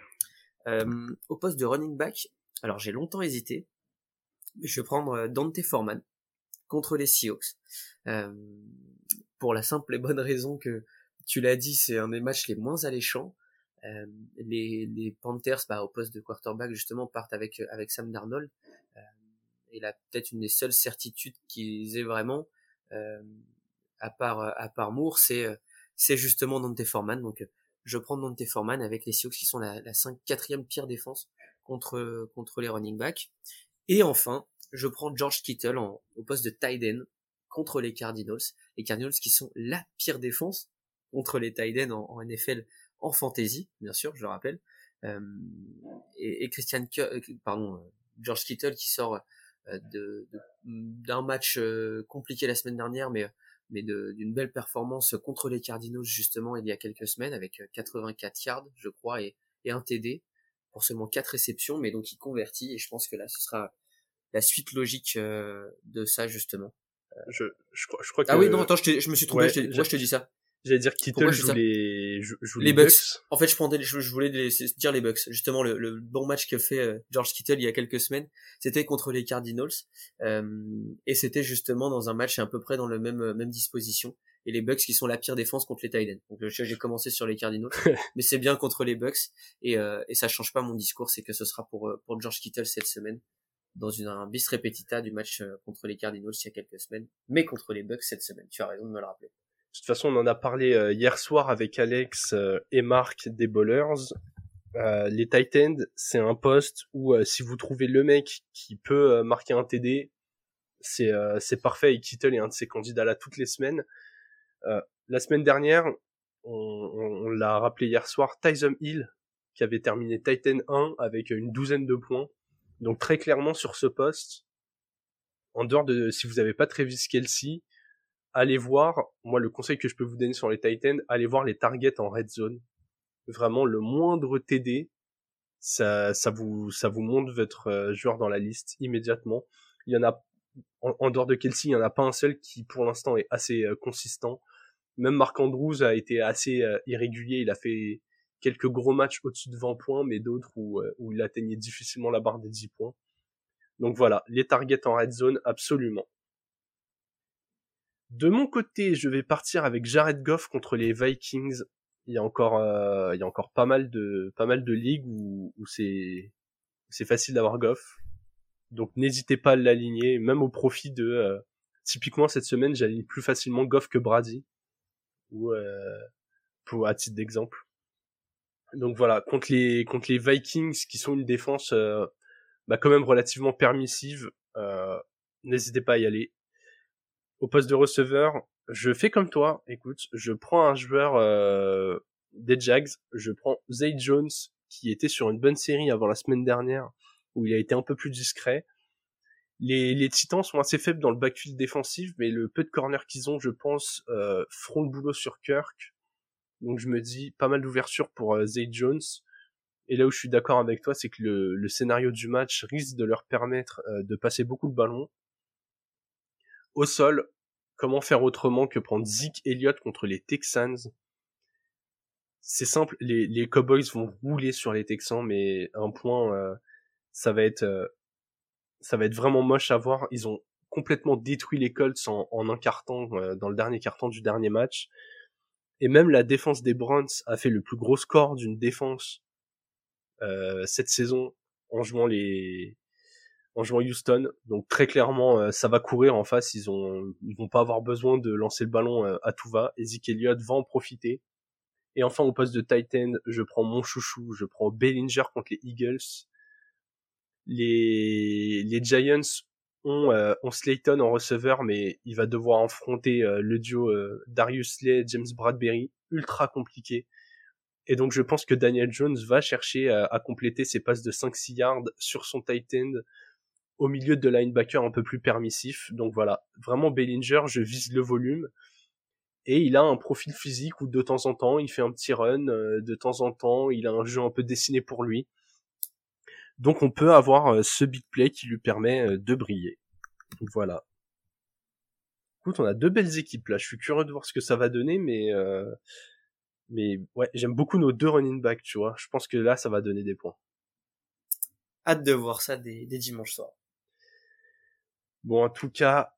au poste de running back, alors j'ai longtemps hésité, je vais prendre Dante Foreman contre les Seahawks. pour la simple et bonne raison que tu l'as dit, c'est un des matchs les moins alléchants. Euh, les, les Panthers, bah, au poste de quarterback, justement, partent avec, avec Sam Darnold. Euh, et là, peut-être une des seules certitudes qu'ils aient vraiment, euh, à part, à part Moore, c'est, c'est justement Dante Foreman. Donc, je prends Dante Foreman avec les Seahawks qui sont la, la 5, quatrième pire défense contre, contre les running backs. Et enfin, je prends George Kittle en, au poste de tight end contre les Cardinals. Les Cardinals qui sont la pire défense contre les tight en, NFL en fantasy, bien sûr, je le rappelle. Euh, et, Christian, euh, pardon, euh, George Kittle qui sort de d'un match compliqué la semaine dernière, mais mais d'une belle performance contre les Cardinals justement il y a quelques semaines avec 84 yards, je crois, et, et un TD pour seulement 4 réceptions, mais donc il convertit et je pense que là ce sera la suite logique de ça justement. Je, je, crois, je crois que... Ah oui, non, attends, je, je me suis trompé, je, je te dis ça? J'allais dire Kittle joue les, joue les, Bucks. En fait, je, prendrais, je, voulais dire les Bucks. Justement, le, le bon match que fait euh, George Kittle il y a quelques semaines, c'était contre les Cardinals. Euh, et c'était justement dans un match à peu près dans le même, euh, même disposition. Et les Bucks qui sont la pire défense contre les Titans. Donc j'ai commencé sur les Cardinals, mais c'est bien contre les Bucks. Et, euh, et ça change pas mon discours, c'est que ce sera pour, euh, pour George Kittle cette semaine dans une, un bis repetita du match contre les Cardinals il y a quelques semaines, mais contre les Bucks cette semaine. Tu as raison de me le rappeler. De toute façon, on en a parlé euh, hier soir avec Alex euh, et Marc des Bowlers. Euh, les tight ends, c'est un poste où si vous trouvez le mec qui peut marquer un TD, c'est c'est parfait. Et Kittle est un de ses candidats là toutes les semaines. la semaine dernière, on, on, l'a rappelé hier soir, Tyson Hill qui avait terminé Titan 1 avec une douzaine de points. Donc très clairement sur ce poste, en dehors de si vous n'avez pas Travis Kelsey, allez voir, moi le conseil que je peux vous donner sur les Titans, allez voir les targets en red zone. Vraiment le moindre TD, ça, vous, ça vous monte votre joueur dans la liste immédiatement. Il y en a, en, dehors de Kelsey, il y en a pas un seul qui, pour l'instant, est assez consistant. Même Marc Andrews a été assez irrégulier. Il a fait quelques gros matchs au-dessus de 20 points, mais d'autres où, où il atteignait difficilement la barre des 10 points. Donc voilà, les targets en red zone, absolument. De mon côté, je vais partir avec Jared Goff contre les Vikings. Il y a encore, euh, il y a encore pas mal de, pas mal de ligues où, c'est, c'est facile d'avoir Goff. Donc n'hésitez pas à l'aligner, même au profit de, euh, typiquement cette semaine, j'aligne plus facilement Goff que Brady, ou euh, pour à titre d'exemple. Donc voilà, contre les, contre les Vikings qui sont une défense, bah quand même relativement permissive, n'hésitez pas à y aller au poste de receveur, je fais comme toi. Écoute, je prends un joueur euh, des Jags, je prends Zay Jones qui était sur une bonne série avant la semaine dernière où il a été un peu plus discret. Les, Titans sont assez faibles dans le backfield défensif, mais le peu de corners qu'ils ont, je pense, euh, feront le boulot sur Kirk. Donc je me dis pas mal d'ouverture pour euh, Zay Jones. Et là où je suis d'accord avec toi, c'est que le, le, scénario du match risque de leur permettre euh, de passer beaucoup de ballons au sol, comment faire autrement que prendre Zeke Elliott contre les Texans? C'est simple, les, Cowboys vont rouler sur les Texans, mais un point, euh, ça va être, euh, ça va être vraiment moche à voir. Ils ont complètement détruit les Colts en, un carton euh, dans le dernier carton du dernier match. Et même la défense des Browns a fait le plus gros score d'une défense cette saison en jouant les en jouant Houston. Donc très clairement, euh, ça va courir en face. Ils ont, ils vont pas avoir besoin de lancer le ballon euh, à tout va. Ezekiel Elliott va en profiter. Et enfin au poste de Titan, je prends mon chouchou, je prends Bellinger contre les Eagles. Les, les Giants ont, euh, ont Slayton en receveur, mais il va devoir affronter le duo Darius Slay, James Bradbury, ultra compliqué. Et donc je pense que Daniel Jones va chercher à, à compléter ses passes de 5-6 yards sur son tight end au milieu de linebacker un peu plus permissif. Donc voilà, vraiment Bellinger, je vise le volume. Et il a un profil physique où de temps en temps il fait un petit run, euh, de temps en temps il a un jeu un peu dessiné pour lui. Donc on peut avoir euh, ce big play qui lui permet euh, de briller. Voilà. Écoute, on a deux belles équipes là. Je suis curieux de voir ce que ça va donner, mais mais ouais, j'aime beaucoup nos deux running backs, tu vois. Je pense que là, ça va donner des points. Hâte de voir ça des, des dimanches soirs. Bon, en tout cas,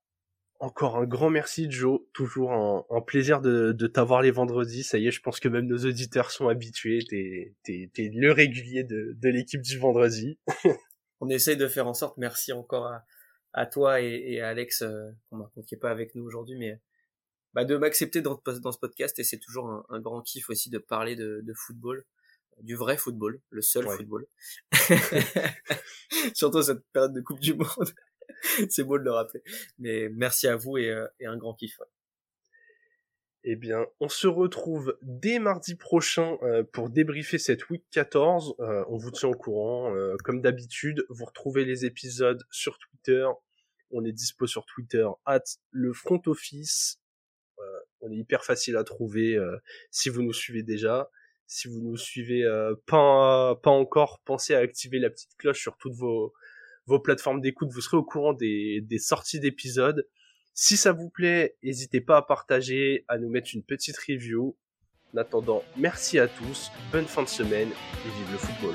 encore un grand merci Joe, toujours un, plaisir de, t'avoir les vendredis. Ça y est, je pense que même nos auditeurs sont habitués. T'es es, le régulier de, l'équipe du vendredi. On essaye de faire en sorte. Merci encore à, toi et, à Alex, euh, qui est pas avec nous aujourd'hui, mais bah, de m'accepter dans, dans ce podcast. Et c'est toujours un, grand kiff aussi de parler de, football, du vrai football, le seul football. Surtout cette période de Coupe du Monde. c'est beau de le rappeler. Mais merci à vous et, euh, un grand kiff. Eh bien, on se retrouve dès mardi prochain euh, pour débriefer cette week 14. Euh, on vous tient au courant. comme d'habitude, vous retrouvez les épisodes sur Twitter. On est dispo sur Twitter at le front office. on est hyper facile à trouver si vous nous suivez déjà. Si vous nous suivez pas, pas encore, pensez à activer la petite cloche sur toutes vos, vos plateformes d'écoute, vous serez au courant des, sorties d'épisodes. Si ça vous plaît, n'hésitez pas à partager, à nous mettre une petite review. En attendant, merci à tous, bonne fin de semaine et vive le football.